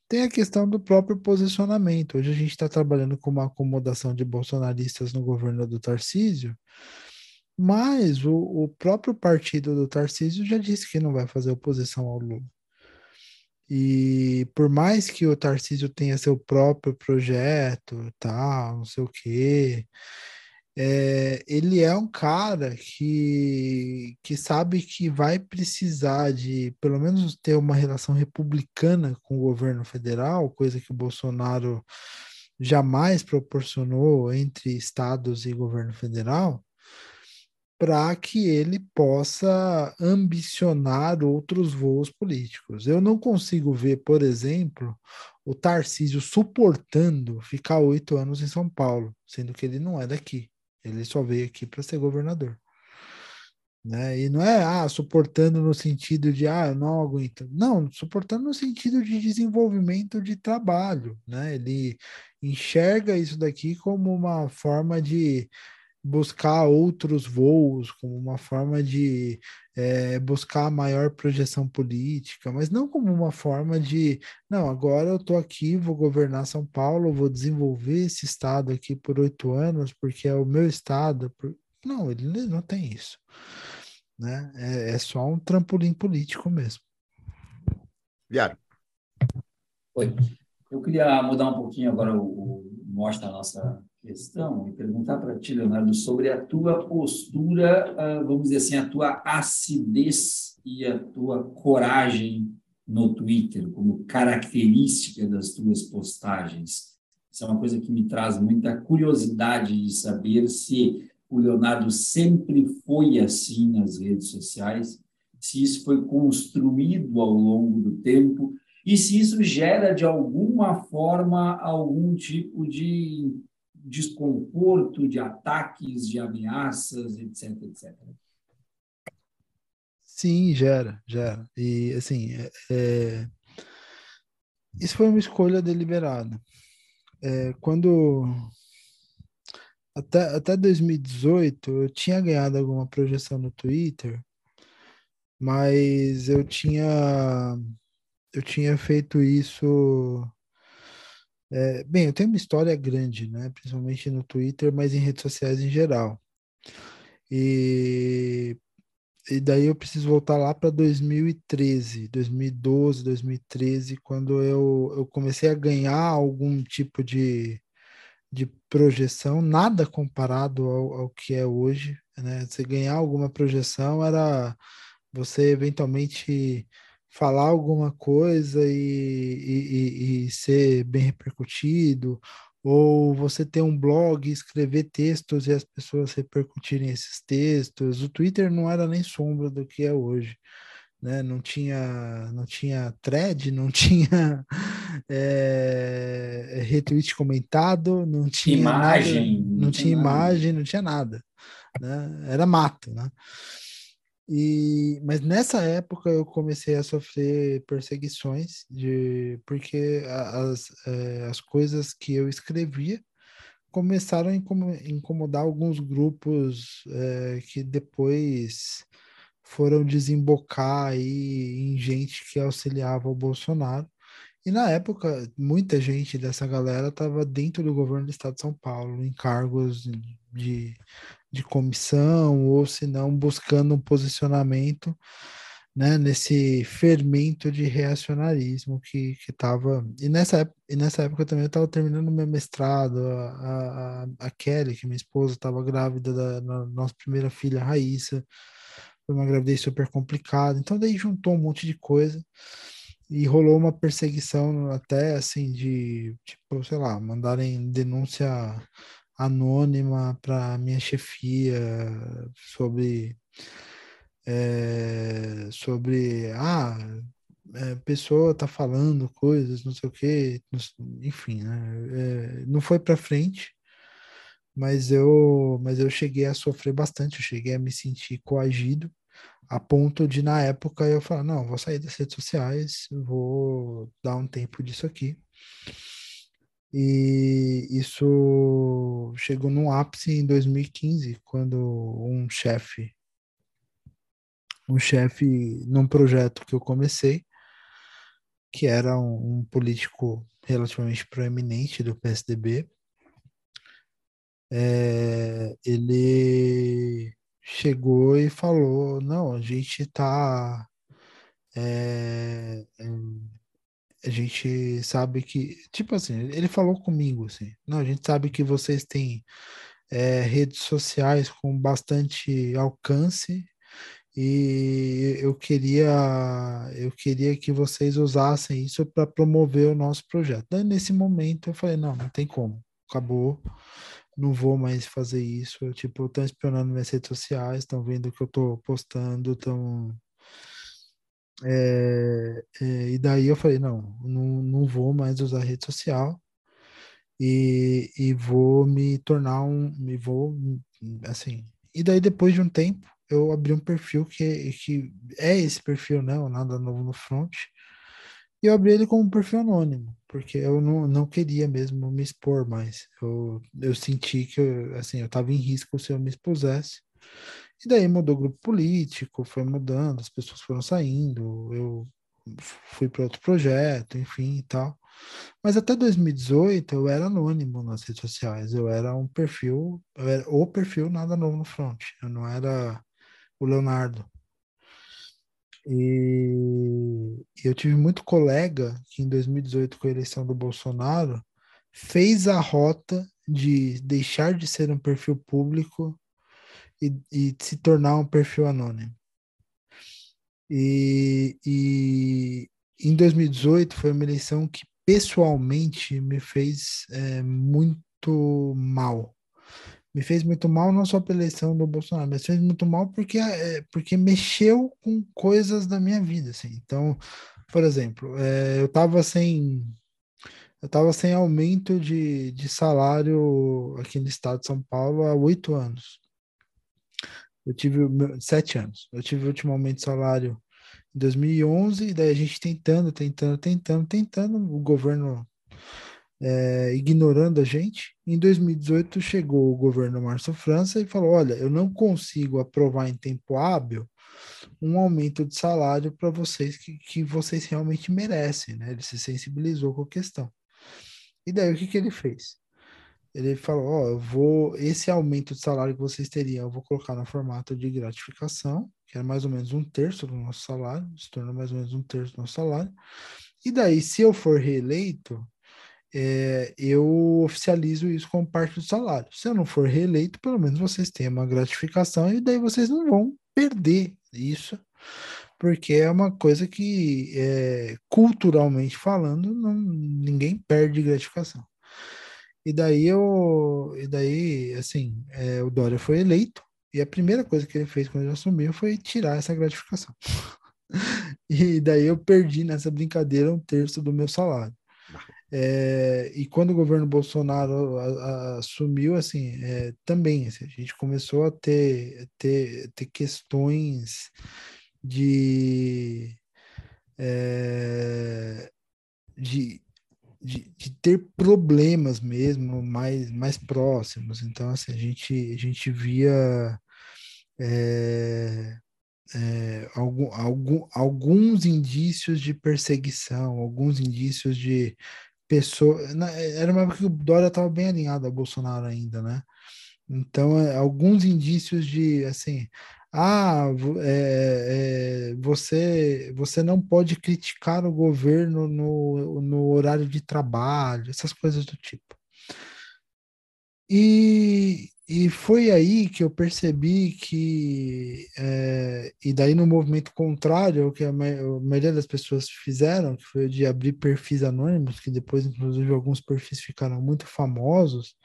tem a questão do próprio posicionamento. Hoje a gente está trabalhando com uma acomodação de bolsonaristas no governo do Tarcísio, mas o, o próprio partido do Tarcísio já disse que não vai fazer oposição ao Lula. E por mais que o Tarcísio tenha seu próprio projeto, tal, não sei o quê, é, ele é um cara que, que sabe que vai precisar de, pelo menos, ter uma relação republicana com o governo federal, coisa que o Bolsonaro jamais proporcionou entre estados e governo federal para que ele possa ambicionar outros voos políticos. Eu não consigo ver, por exemplo, o Tarcísio suportando ficar oito anos em São Paulo, sendo que ele não é daqui. Ele só veio aqui para ser governador. Né? E não é ah, suportando no sentido de ah, eu não aguento. Não, suportando no sentido de desenvolvimento de trabalho. Né? Ele enxerga isso daqui como uma forma de buscar outros voos como uma forma de é, buscar maior projeção política, mas não como uma forma de, não, agora eu estou aqui, vou governar São Paulo, vou desenvolver esse estado aqui por oito anos, porque é o meu estado. Por... Não, ele não tem isso. Né? É, é só um trampolim político mesmo. Viário. Oi. Eu queria mudar um pouquinho agora o, o mostra a nossa questão e perguntar para ti, Leonardo, sobre a tua postura, ah, vamos dizer assim, a tua acidez e a tua coragem no Twitter, como característica das tuas postagens. Isso é uma coisa que me traz muita curiosidade de saber se o Leonardo sempre foi assim nas redes sociais, se isso foi construído ao longo do tempo e se isso gera de alguma forma algum tipo de desconforto, de ataques, de ameaças, etc, etc. Sim, gera, gera. E assim, é, é... isso foi uma escolha deliberada. É, quando até, até 2018 eu tinha ganhado alguma projeção no Twitter, mas eu tinha eu tinha feito isso é, bem, eu tenho uma história grande, né? Principalmente no Twitter, mas em redes sociais em geral. E, e daí eu preciso voltar lá para 2013, 2012, 2013, quando eu, eu comecei a ganhar algum tipo de, de projeção, nada comparado ao, ao que é hoje. Né? Você ganhar alguma projeção era você eventualmente falar alguma coisa e, e, e, ser bem repercutido, ou você ter um blog, escrever textos e as pessoas repercutirem esses textos. O Twitter não era nem sombra do que é hoje. Né? Não tinha, não tinha thread, não tinha, é, retweet comentado, não tinha imagem, nada, não, tinha imagem, não tinha nada, né? Era mato, né? E, mas nessa época eu comecei a sofrer perseguições de porque as, é, as coisas que eu escrevia começaram a incomodar alguns grupos é, que depois foram desembocar aí em gente que auxiliava o Bolsonaro. E na época, muita gente dessa galera estava dentro do governo do estado de São Paulo, em cargos de, de comissão, ou se não, buscando um posicionamento né, nesse fermento de reacionarismo que estava. E, nessa, e nessa época também eu estava terminando meu mestrado, a, a, a Kelly, que minha esposa estava grávida da, nossa primeira filha, Raíssa. Foi uma gravidez super complicada. Então, daí juntou um monte de coisa e rolou uma perseguição até assim de tipo, sei lá, mandarem denúncia anônima para minha chefia sobre é, sobre ah é, pessoa tá falando coisas, não sei o que, enfim, né? É, não foi para frente, mas eu mas eu cheguei a sofrer bastante, eu cheguei a me sentir coagido a ponto de, na época, eu falar, não, vou sair das redes sociais, vou dar um tempo disso aqui. E isso chegou num ápice em 2015, quando um chefe, um chefe num projeto que eu comecei, que era um, um político relativamente proeminente do PSDB, é, ele chegou e falou: não, a gente está. É, a gente sabe que. Tipo assim, ele falou comigo assim: não, a gente sabe que vocês têm é, redes sociais com bastante alcance e eu queria eu queria que vocês usassem isso para promover o nosso projeto. Daí nesse momento eu falei não, não tem como, acabou não vou mais fazer isso. Tipo, estão espionando minhas redes sociais, estão vendo o que eu estou postando, estão. É, é, e daí eu falei, não, não, não vou mais usar rede social e, e vou me tornar um. Me vou, assim. E daí, depois de um tempo, eu abri um perfil que, que é esse perfil, né? O Nada Novo no Front. E eu abri ele como um perfil anônimo porque eu não, não queria mesmo me expor mais. Eu, eu senti que eu, assim, eu estava em risco se eu me expusesse. E daí mudou o grupo político, foi mudando, as pessoas foram saindo, eu fui para outro projeto, enfim e tal. Mas até 2018 eu era anônimo nas redes sociais, eu era um perfil, eu era o perfil nada novo no front, eu não era o Leonardo. E eu tive muito colega que em 2018, com a eleição do Bolsonaro, fez a rota de deixar de ser um perfil público e, e se tornar um perfil anônimo. E, e em 2018 foi uma eleição que pessoalmente me fez é, muito mal me fez muito mal não só pela eleição do Bolsonaro, mas fez muito mal porque, é, porque mexeu com coisas da minha vida, assim. Então, por exemplo, é, eu estava sem eu estava sem aumento de, de salário aqui no estado de São Paulo há oito anos. Eu tive sete anos. Eu tive o último aumento de salário em 2011, e daí a gente tentando, tentando, tentando, tentando, o governo é, ignorando a gente. Em 2018 chegou o governo Márcio França e falou: olha, eu não consigo aprovar em tempo hábil um aumento de salário para vocês que, que vocês realmente merecem, né? Ele se sensibilizou com a questão. E daí o que, que ele fez? Ele falou: ó, eu vou esse aumento de salário que vocês teriam, eu vou colocar no formato de gratificação, que era mais ou menos um terço do nosso salário, se torna mais ou menos um terço do nosso salário. E daí, se eu for reeleito, é, eu oficializo isso como parte do salário. Se eu não for reeleito, pelo menos vocês têm uma gratificação e daí vocês não vão perder isso, porque é uma coisa que, é, culturalmente falando, não, ninguém perde gratificação. E daí eu, e daí, assim, é, o Dória foi eleito e a primeira coisa que ele fez quando ele assumiu foi tirar essa gratificação. e daí eu perdi nessa brincadeira um terço do meu salário. É, e quando o governo Bolsonaro a, a, assumiu, assim, é, também assim, a gente começou a ter, ter, ter questões de, é, de, de, de, ter problemas mesmo mais, mais próximos. Então, assim, a gente, a gente via é, é, algum, algum, alguns indícios de perseguição, alguns indícios de pessoa. Era uma época que o Dória estava bem alinhado ao Bolsonaro ainda, né? Então, é, alguns indícios de assim. Ah, é, é, você, você não pode criticar o governo no, no horário de trabalho, essas coisas do tipo. E, e foi aí que eu percebi que, é, e daí no movimento contrário, o que a, a, maioria das pessoas fizeram, que foi de abrir perfis anônimos, que depois, inclusive, alguns perfis ficaram muito famosos,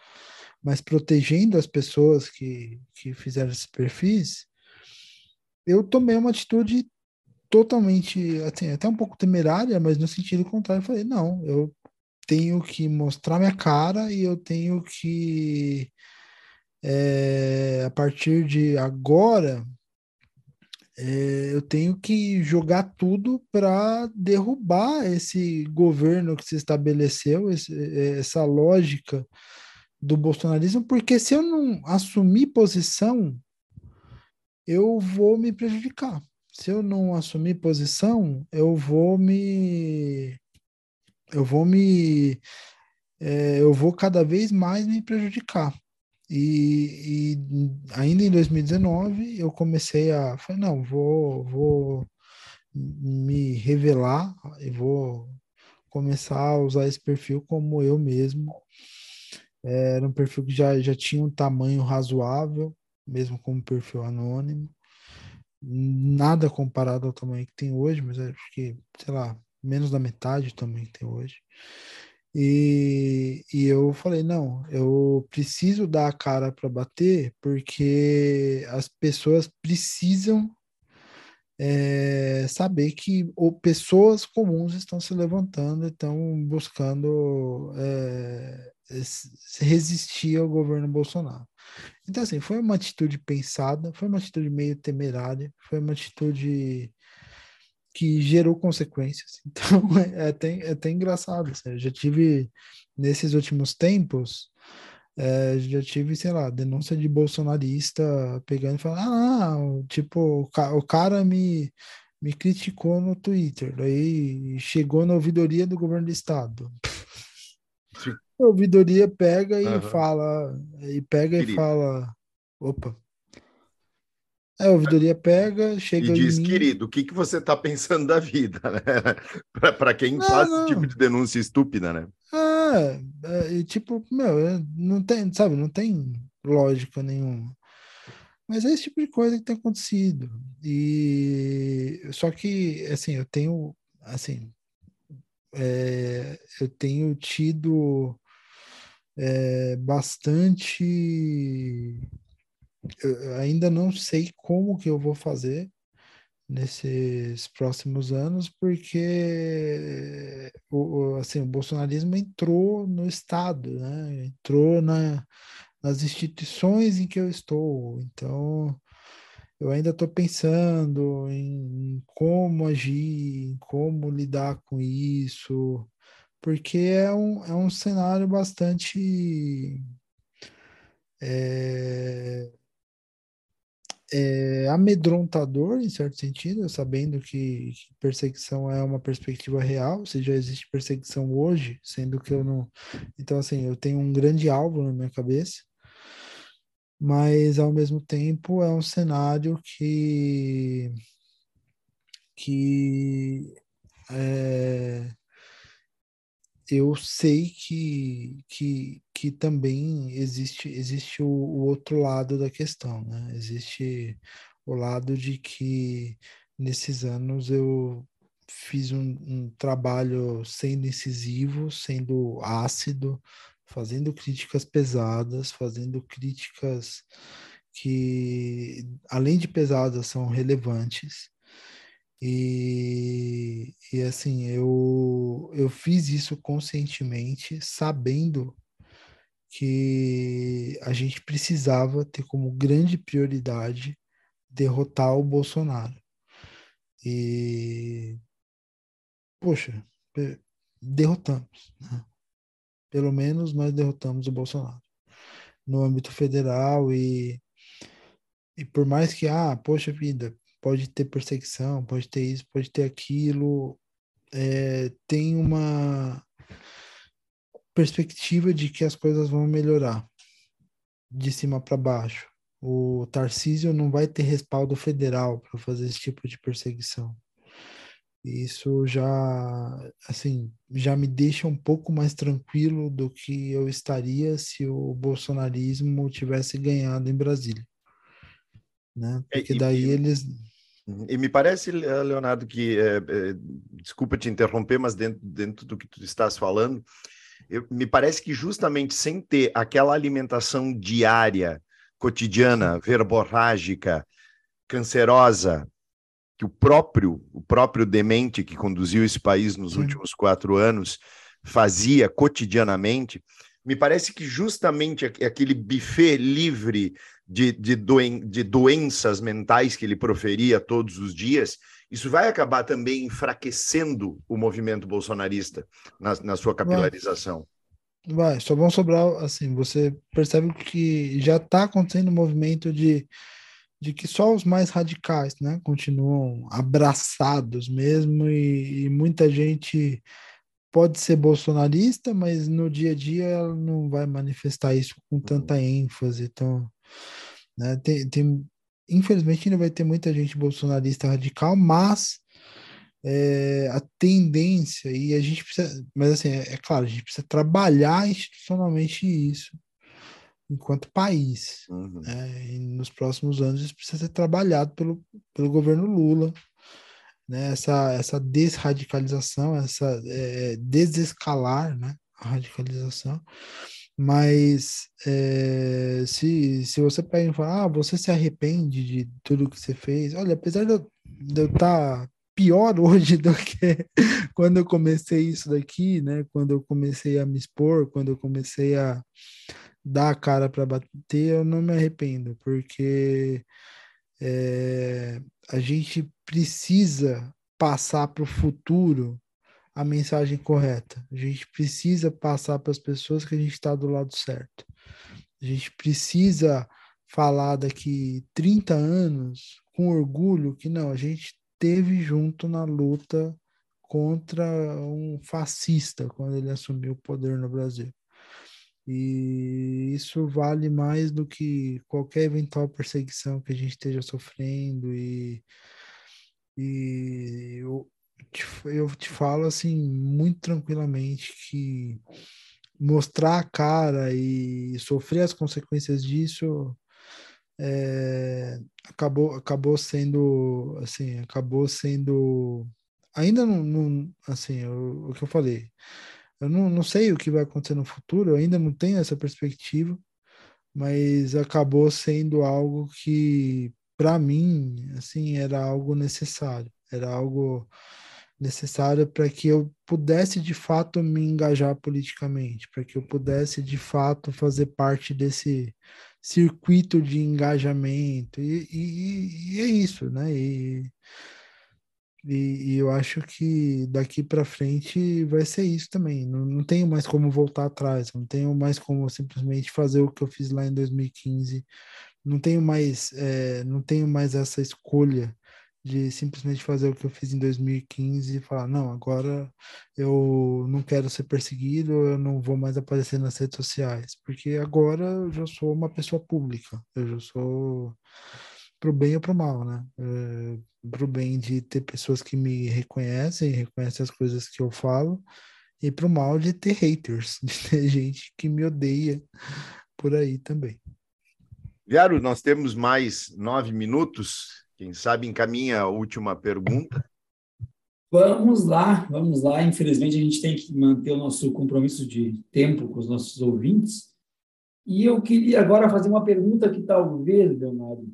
mas protegendo as pessoas que, que fizeram esses perfis, eu tomei uma atitude totalmente, assim, até um pouco temerária, mas no sentido contrário, eu falei, não, eu tenho que mostrar minha cara e eu tenho que é, a partir de agora, é, eu tenho que jogar tudo para derrubar esse governo que se estabeleceu, esse, essa lógica do bolsonarismo, porque se eu não assumir posição, eu vou me prejudicar. Se eu não assumir posição, eu vou me. Eu vou me. É, eu vou cada vez mais me prejudicar. E, e, ainda em 2019 eu comecei a falei, não, vou, vou me revelar e vou começar a usar esse perfil como eu mesmo. Era um perfil que já, já tinha um tamanho razoável, mesmo como perfil anônimo. Nada comparado ao tamanho que tem hoje, mas acho que, sei lá, menos da metade do tamanho que tem hoje. E, e eu falei: não, eu preciso dar a cara para bater, porque as pessoas precisam é, saber que pessoas comuns estão se levantando, estão buscando é, resistir ao governo Bolsonaro. Então, assim, foi uma atitude pensada, foi uma atitude meio temerária, foi uma atitude que gerou consequências. Então é até, é até engraçado. Assim, eu já tive, nesses últimos tempos, é, já tive, sei lá, denúncia de bolsonarista pegando e falando, ah, tipo, o, cara me, me criticou no Twitter, aí chegou na ouvidoria do governo do estado. A ouvidoria pega e uhum. fala, e pega Querido. e fala, opa, é, a ouvidoria pega, chega e diz, querido, o que, que você está pensando da vida, né? Para quem não, faz não. esse tipo de denúncia estúpida, né? Ah, é, tipo, meu, é, não tem, sabe, não tem lógica nenhuma. Mas é esse tipo de coisa que tem acontecido. E só que, assim, eu tenho, assim, é, eu tenho tido é, bastante eu ainda não sei como que eu vou fazer nesses próximos anos, porque o, assim, o bolsonarismo entrou no Estado, né? entrou na, nas instituições em que eu estou. Então, eu ainda estou pensando em como agir, em como lidar com isso, porque é um, é um cenário bastante. É, é, amedrontador, em certo sentido, sabendo que, que, perseguição é uma perspectiva real, se já existe perseguição hoje, sendo que eu não. Então, assim, eu tenho um grande alvo na minha cabeça, mas ao mesmo tempo é um cenário que. que. É, eu sei que, que, que também existe, existe o, o, outro lado da questão, né? Existe o lado de que nesses anos eu fiz um, um trabalho sendo incisivo, sendo ácido, fazendo críticas pesadas, fazendo críticas que, além de pesadas, são relevantes. E, e assim, eu, eu fiz isso conscientemente, sabendo que a gente precisava ter como grande prioridade derrotar o Bolsonaro. E, poxa, derrotamos. Né? Pelo menos nós derrotamos o Bolsonaro no âmbito federal e, e por mais que, ah, poxa vida, pode ter perseguição, pode ter isso, pode ter aquilo, é, tem uma perspectiva de que as coisas vão melhorar de cima para baixo. O Tarcísio não vai ter respaldo federal para fazer esse tipo de perseguição. Isso já, assim, já me deixa um pouco mais tranquilo do que eu estaria se o bolsonarismo tivesse ganhado em Brasília. Né? É, Porque daí e, eles. E me parece, Leonardo, que, é, é, desculpa te interromper, mas dentro, dentro do que tu estás falando, eu, me parece que justamente sem ter aquela alimentação diária, cotidiana, verborrágica, cancerosa, que o próprio, o próprio demente que conduziu esse país nos Sim. últimos quatro anos fazia cotidianamente, me parece que justamente aquele buffet livre de, de, doen de doenças mentais que ele proferia todos os dias, isso vai acabar também enfraquecendo o movimento bolsonarista na, na sua capilarização. Vai. vai, só vão sobrar, assim, você percebe que já está acontecendo um movimento de de que só os mais radicais, né, continuam abraçados mesmo e, e, muita gente pode ser bolsonarista, mas no dia a dia ela não vai manifestar isso com tanta uhum. ênfase. Então, né, tem, tem, infelizmente ainda vai ter muita gente bolsonarista radical, mas é, a tendência e a gente precisa, mas assim é, é claro, a gente precisa trabalhar institucionalmente isso enquanto país. Uhum. Né? E nos próximos anos isso precisa ser trabalhado pelo, pelo governo Lula. Né? Essa, essa desradicalização, essa é, desescalar né? a radicalização. Mas é, se, se você pega e fala, ah, você se arrepende de tudo que você fez, olha, apesar de eu, estar tá pior hoje do que quando eu comecei isso daqui, né? Quando eu comecei a me expor, quando eu comecei a, dar a cara para bater, eu não me arrependo, porque é, a gente precisa passar para o futuro a mensagem correta. A gente precisa passar para as pessoas que a gente está do lado certo. A gente precisa falar daqui 30 anos com orgulho que não, a gente teve junto na luta contra um fascista quando ele assumiu o poder no Brasil. E isso vale mais do que qualquer eventual perseguição que a gente esteja sofrendo. E, e eu, te, falo assim, muito tranquilamente, que mostrar a cara e sofrer as consequências disso é, acabou acabou sendo assim acabou sendo ainda não, não assim o, o que eu falei eu não, não sei o que vai acontecer no futuro, eu ainda não tenho essa perspectiva, mas acabou sendo algo que, para mim, assim, era algo necessário, era algo necessário para que eu pudesse de fato me engajar politicamente, para que eu pudesse de fato fazer parte desse circuito de engajamento e, e, e é isso, né? E, e, e, eu acho que daqui para frente vai ser isso também. Não, não tenho mais como voltar atrás, não tenho mais como simplesmente fazer o que eu fiz lá em 2015. Não tenho mais, é, não tenho mais essa escolha de simplesmente fazer o que eu fiz em 2015 e falar, não, agora eu não quero ser perseguido, eu não vou mais aparecer nas redes sociais, porque agora eu já sou uma pessoa pública, eu já sou pro bem ou pro mal, né? É, pro bem de ter pessoas que me reconhecem, reconhecem as coisas que eu falo, e pro mal de ter haters, de ter gente que me odeia por aí também. Viaro, nós temos mais nove minutos. Quem sabe encaminha a última pergunta. Vamos lá, vamos lá. Infelizmente, a gente tem que manter o nosso compromisso de tempo com os nossos ouvintes. E eu queria agora fazer uma pergunta que talvez, Leonardo,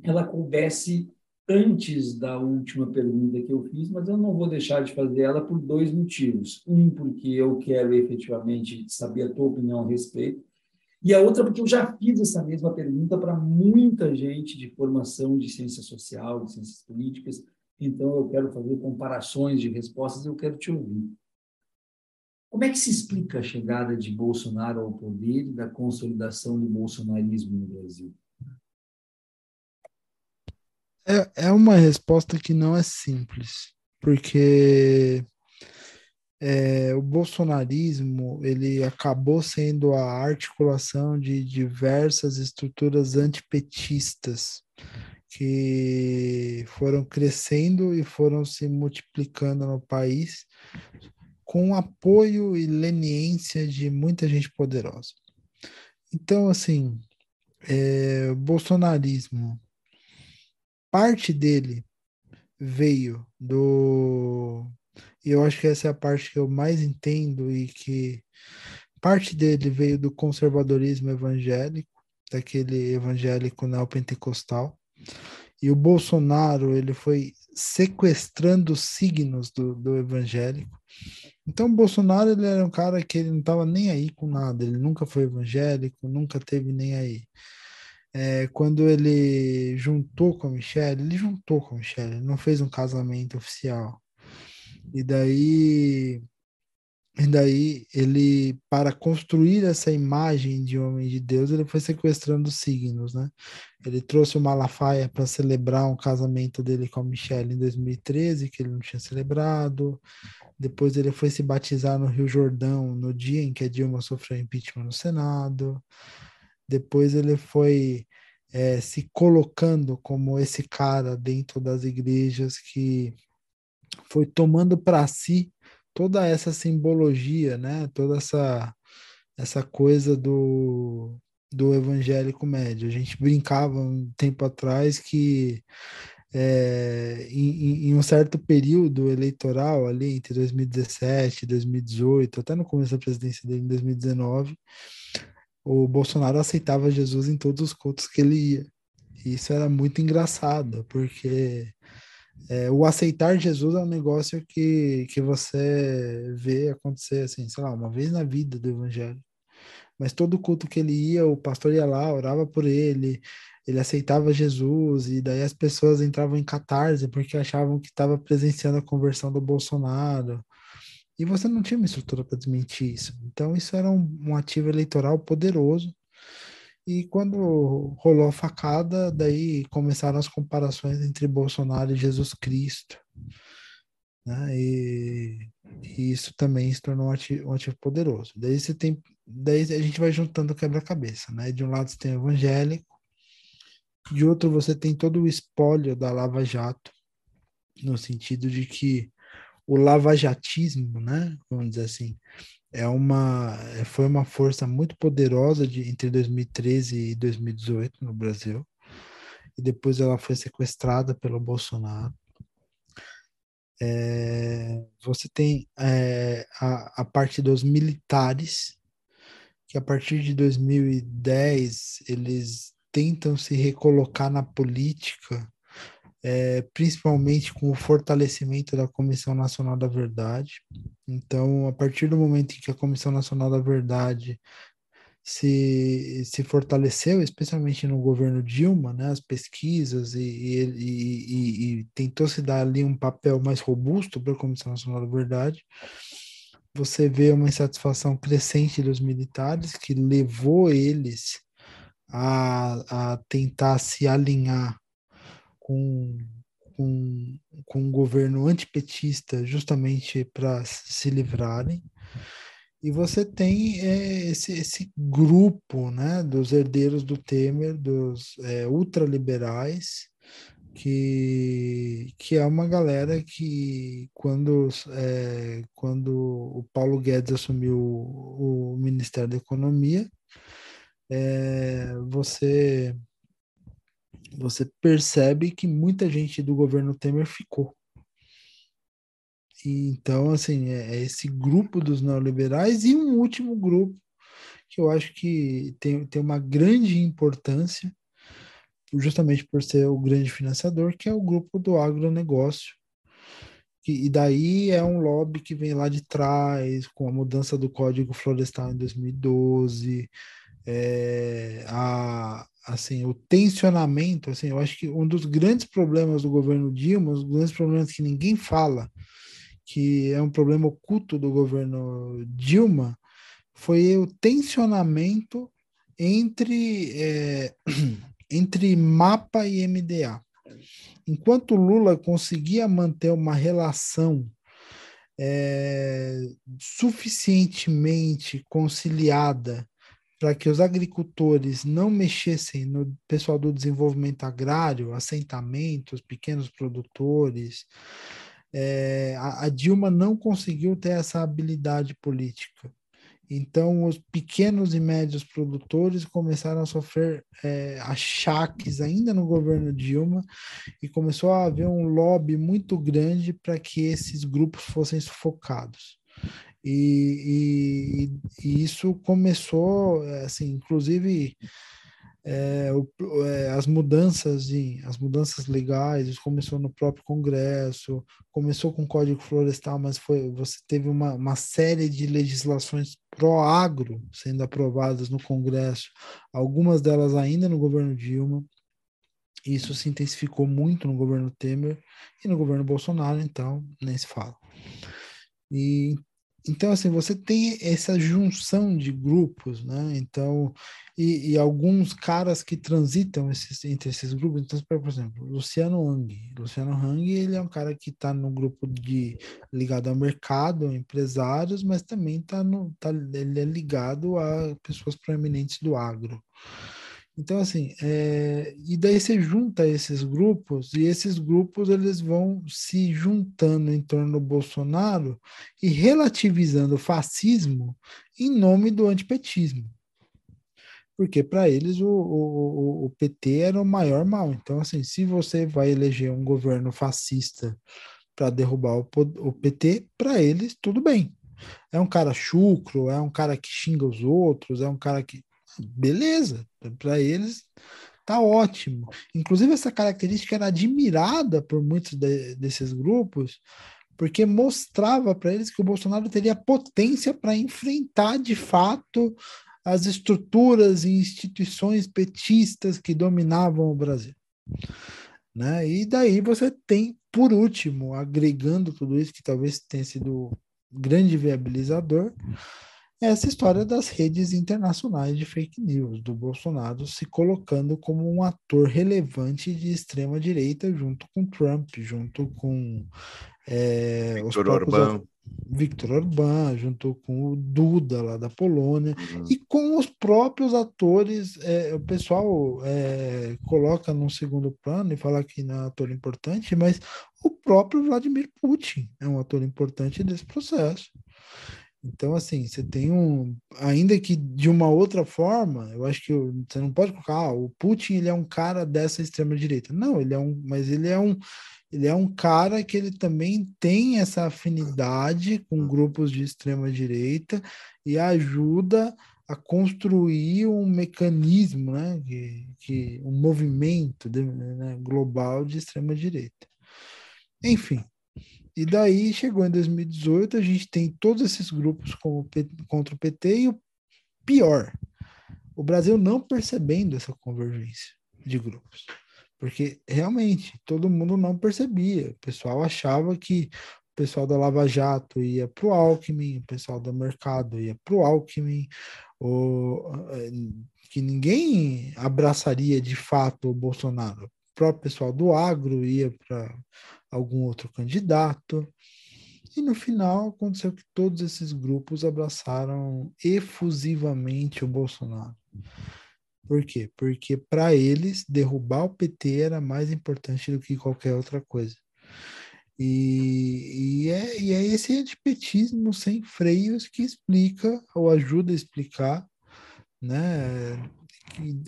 ela coubesse antes da última pergunta que eu fiz, mas eu não vou deixar de fazer ela por dois motivos. Um, porque eu quero efetivamente saber a tua opinião a respeito, e a outra, porque eu já fiz essa mesma pergunta para muita gente de formação de ciência social, de ciências políticas, então eu quero fazer comparações de respostas, eu quero te ouvir. Como é que se explica a chegada de Bolsonaro ao poder e da consolidação do bolsonarismo no Brasil? É, é uma resposta que não é simples, porque é, o bolsonarismo ele acabou sendo a articulação de diversas estruturas antipetistas que foram crescendo e foram se multiplicando no país com apoio e leniência de muita gente poderosa. Então, assim, é, o bolsonarismo parte dele veio do. E eu acho que essa é a parte que eu mais entendo e que parte dele veio do conservadorismo evangélico, daquele evangélico neopentecostal. E o Bolsonaro, ele foi sequestrando os signos do, do evangélico. Então, Bolsonaro, ele era um cara que ele não estava nem aí com nada, ele nunca foi evangélico, nunca teve nem aí é, quando ele juntou com a Michelle, ele juntou com a Michelle, não fez um casamento oficial. E daí, e daí ele, para construir essa imagem de homem de Deus, ele foi sequestrando signos, né? Ele trouxe o Malafaia para celebrar um casamento dele com a Michelle em 2013, que ele não tinha celebrado. Depois ele foi se batizar no Rio Jordão no dia em que a Dilma sofreu impeachment no Senado. Depois ele foi é, se colocando como esse cara dentro das igrejas que foi tomando para si toda essa simbologia, né? Toda essa essa coisa do do evangélico médio. A gente brincava um tempo atrás que é, em, em, um certo período eleitoral, ali entre 2017 e 2018, até no começo da presidência dele, em 2019, o Bolsonaro aceitava Jesus em todos os cultos que ele ia. E isso era muito engraçado, porque é, o aceitar Jesus é um negócio que, que você vê acontecer, assim, sei lá, uma vez na vida do evangelho. Mas todo culto que ele ia, o pastor ia lá, orava por ele, ele aceitava Jesus, e daí as pessoas entravam em catarse porque achavam que estava presenciando a conversão do Bolsonaro. E você não tinha uma estrutura para desmentir isso. Então, isso era um, um, ativo eleitoral poderoso. E quando rolou a facada, daí começaram as comparações entre Bolsonaro e Jesus Cristo. Né? E, e isso também se tornou um ativo, um ativo, poderoso. Daí você tem, daí a gente vai juntando quebra-cabeça, né? De um lado você tem o evangélico, de outro você tem todo o espólio da Lava Jato, no sentido de que o lavajatismo, né, vamos dizer assim, é uma, é, foi uma força muito poderosa de, entre 2013 e 2018 no Brasil, e depois ela foi sequestrada pelo Bolsonaro. É, você tem é, a, a parte dos militares, que a partir de 2010 eles tentam se recolocar na política é, principalmente com o fortalecimento da Comissão Nacional da Verdade. Então, a partir do momento em que a Comissão Nacional da Verdade se, se fortaleceu, especialmente no governo Dilma, né, as pesquisas e, e, e, e tentou se dar ali um papel mais robusto para a Comissão Nacional da Verdade, você vê uma insatisfação crescente dos militares que levou eles a, a tentar se alinhar com, com, com um governo antipetista justamente para se livrarem. E você tem é, esse, esse grupo né, dos herdeiros do Temer, dos é, ultraliberais, que, que é uma galera que, quando, é, quando o Paulo Guedes assumiu o, o Ministério da Economia, é, você você percebe que muita gente do governo Temer ficou. E, então, assim, é, é esse grupo dos neoliberais e um último grupo que eu acho que tem, tem uma grande importância, justamente por ser o grande financiador, que é o grupo do agronegócio. E daí é um lobby que vem lá de trás, com a mudança do Código Florestal em 2012, é, a, assim, o tensionamento, assim, eu acho que um dos grandes problemas do governo Dilma, os grandes problemas que ninguém fala, que é um problema oculto do governo Dilma, foi o tensionamento entre, é, entre MAPA e MDA. Enquanto Lula conseguia manter uma relação é, suficientemente conciliada para que os agricultores não mexessem no pessoal do desenvolvimento agrário, assentamentos, pequenos produtores, é, a, a Dilma não conseguiu ter essa habilidade política. Então, os pequenos e médios produtores começaram a sofrer é, achaques ainda no governo Dilma e começou a haver um lobby muito grande para que esses grupos fossem sufocados. E, e, e, isso começou, assim, inclusive é, o, é, as mudanças em, as mudanças legais, isso começou no próprio Congresso, começou com o Código Florestal, mas foi você teve uma, uma série de legislações pró-agro sendo aprovadas no Congresso, algumas delas ainda no governo Dilma. Isso se intensificou muito no governo Temer e no governo Bolsonaro, então nem se fala. E então, assim, você tem essa junção de grupos, né? Então, e, e alguns caras que transitam esses, entre esses grupos. Então, por exemplo, Luciano Hang. Luciano Hang, ele é um cara que está no grupo de ligado ao mercado, empresários, mas também tá no, tá, ele é ligado a pessoas proeminentes do agro. Então, assim, é, e daí você junta esses grupos, e esses grupos eles vão se juntando em torno do Bolsonaro e relativizando o fascismo em nome do antipetismo. Porque para eles o, o, o PT era o maior mal. Então, assim, se você vai eleger um governo fascista para derrubar o, o PT, para eles tudo bem. É um cara chucro, é um cara que xinga os outros, é um cara que beleza, para eles tá ótimo. Inclusive, essa característica era admirada por muitos de, desses grupos, porque mostrava para eles que o Bolsonaro teria potência para enfrentar de fato as estruturas e instituições petistas que dominavam o Brasil. Né? E daí você tem, por último, agregando tudo isso, que talvez tenha sido grande viabilizador, essa história das redes internacionais de fake news, do Bolsonaro se colocando como um ator relevante de extrema direita junto com Trump, junto com é, Victor Orbán. Victor Orbán, junto com o Duda lá da Polônia, uhum. e com os próprios atores, é, o pessoal é, coloca num segundo plano e fala que não é um ator importante, mas o próprio Vladimir Putin é um ator importante desse processo. Então, assim, você tem um. Ainda que de uma outra forma, eu acho que você não pode colocar, ah, o Putin ele é um cara dessa extrema-direita. Não, ele é um. Mas ele é um. Ele é um cara que ele também tem essa afinidade com grupos de extrema-direita e ajuda a construir um mecanismo, né, que, que um movimento de, né, global de extrema-direita. Enfim, e daí chegou em 2018, a gente tem todos esses grupos contra o PT e o pior, o Brasil não percebendo essa convergência de grupos. Porque realmente todo mundo não percebia. O pessoal achava que o pessoal da Lava Jato ia para o Alckmin, o pessoal do mercado ia para o Alckmin, ou, eh, que ninguém abraçaria de fato o Bolsonaro. Próprio pessoal do agro ia para algum outro candidato. E no final aconteceu que todos esses grupos abraçaram efusivamente o Bolsonaro. Por quê? Porque para eles derrubar o PT era mais importante do que qualquer outra coisa. E, e, é, e é esse antipetismo sem freios que explica ou ajuda a explicar né,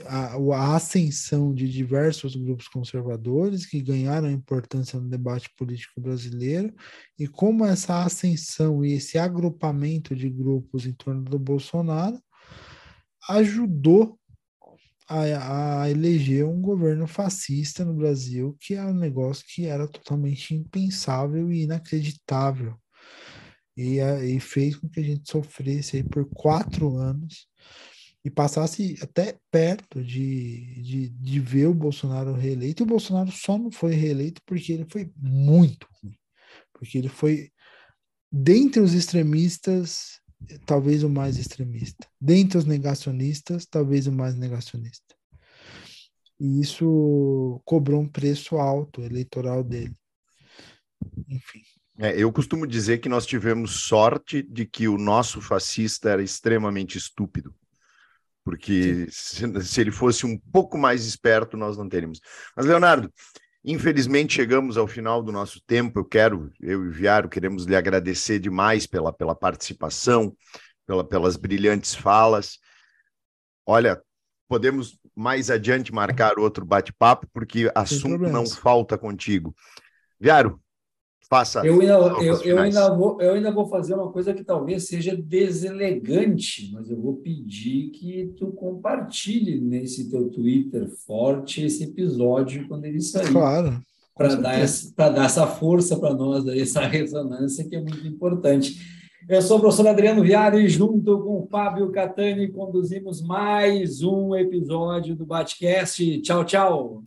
a, a ascensão de diversos grupos conservadores que ganharam importância no debate político brasileiro e como essa ascensão e esse agrupamento de grupos em torno do Bolsonaro ajudou a, a eleger um governo fascista no Brasil, que é um negócio que era totalmente impensável e inacreditável. E, e fez com que a gente sofresse por quatro anos e passasse até perto de, de, de ver o Bolsonaro reeleito. E o Bolsonaro só não foi reeleito porque ele foi muito ruim. Porque ele foi, dentre os extremistas, talvez o mais extremista. Dentre os negacionistas, talvez o mais negacionista. E isso cobrou um preço alto eleitoral dele. Enfim. É, eu costumo dizer que nós tivemos sorte de que o nosso fascista era extremamente estúpido. Porque se, se, ele fosse um pouco mais esperto, nós não teríamos. Mas, Leonardo, Infelizmente, chegamos ao final do nosso tempo. Eu quero, eu e o Viário, queremos lhe agradecer demais pela, pela participação, pela, pelas brilhantes falas. Olha, podemos mais adiante marcar outro bate-papo, porque assunto não falta contigo. Viário, Faça. Eu ainda, eu, eu, ainda vou, eu ainda vou fazer uma coisa que talvez seja deselegante, mas eu vou pedir que tu compartilhe nesse teu Twitter forte esse episódio quando ele sair. Claro. Para dar, essa, dar essa força para nós, essa ressonância que é muito importante. Eu sou o professor Adriano Viário e junto com o Fábio Catani conduzimos mais um episódio do Batcast. Tchau, tchau.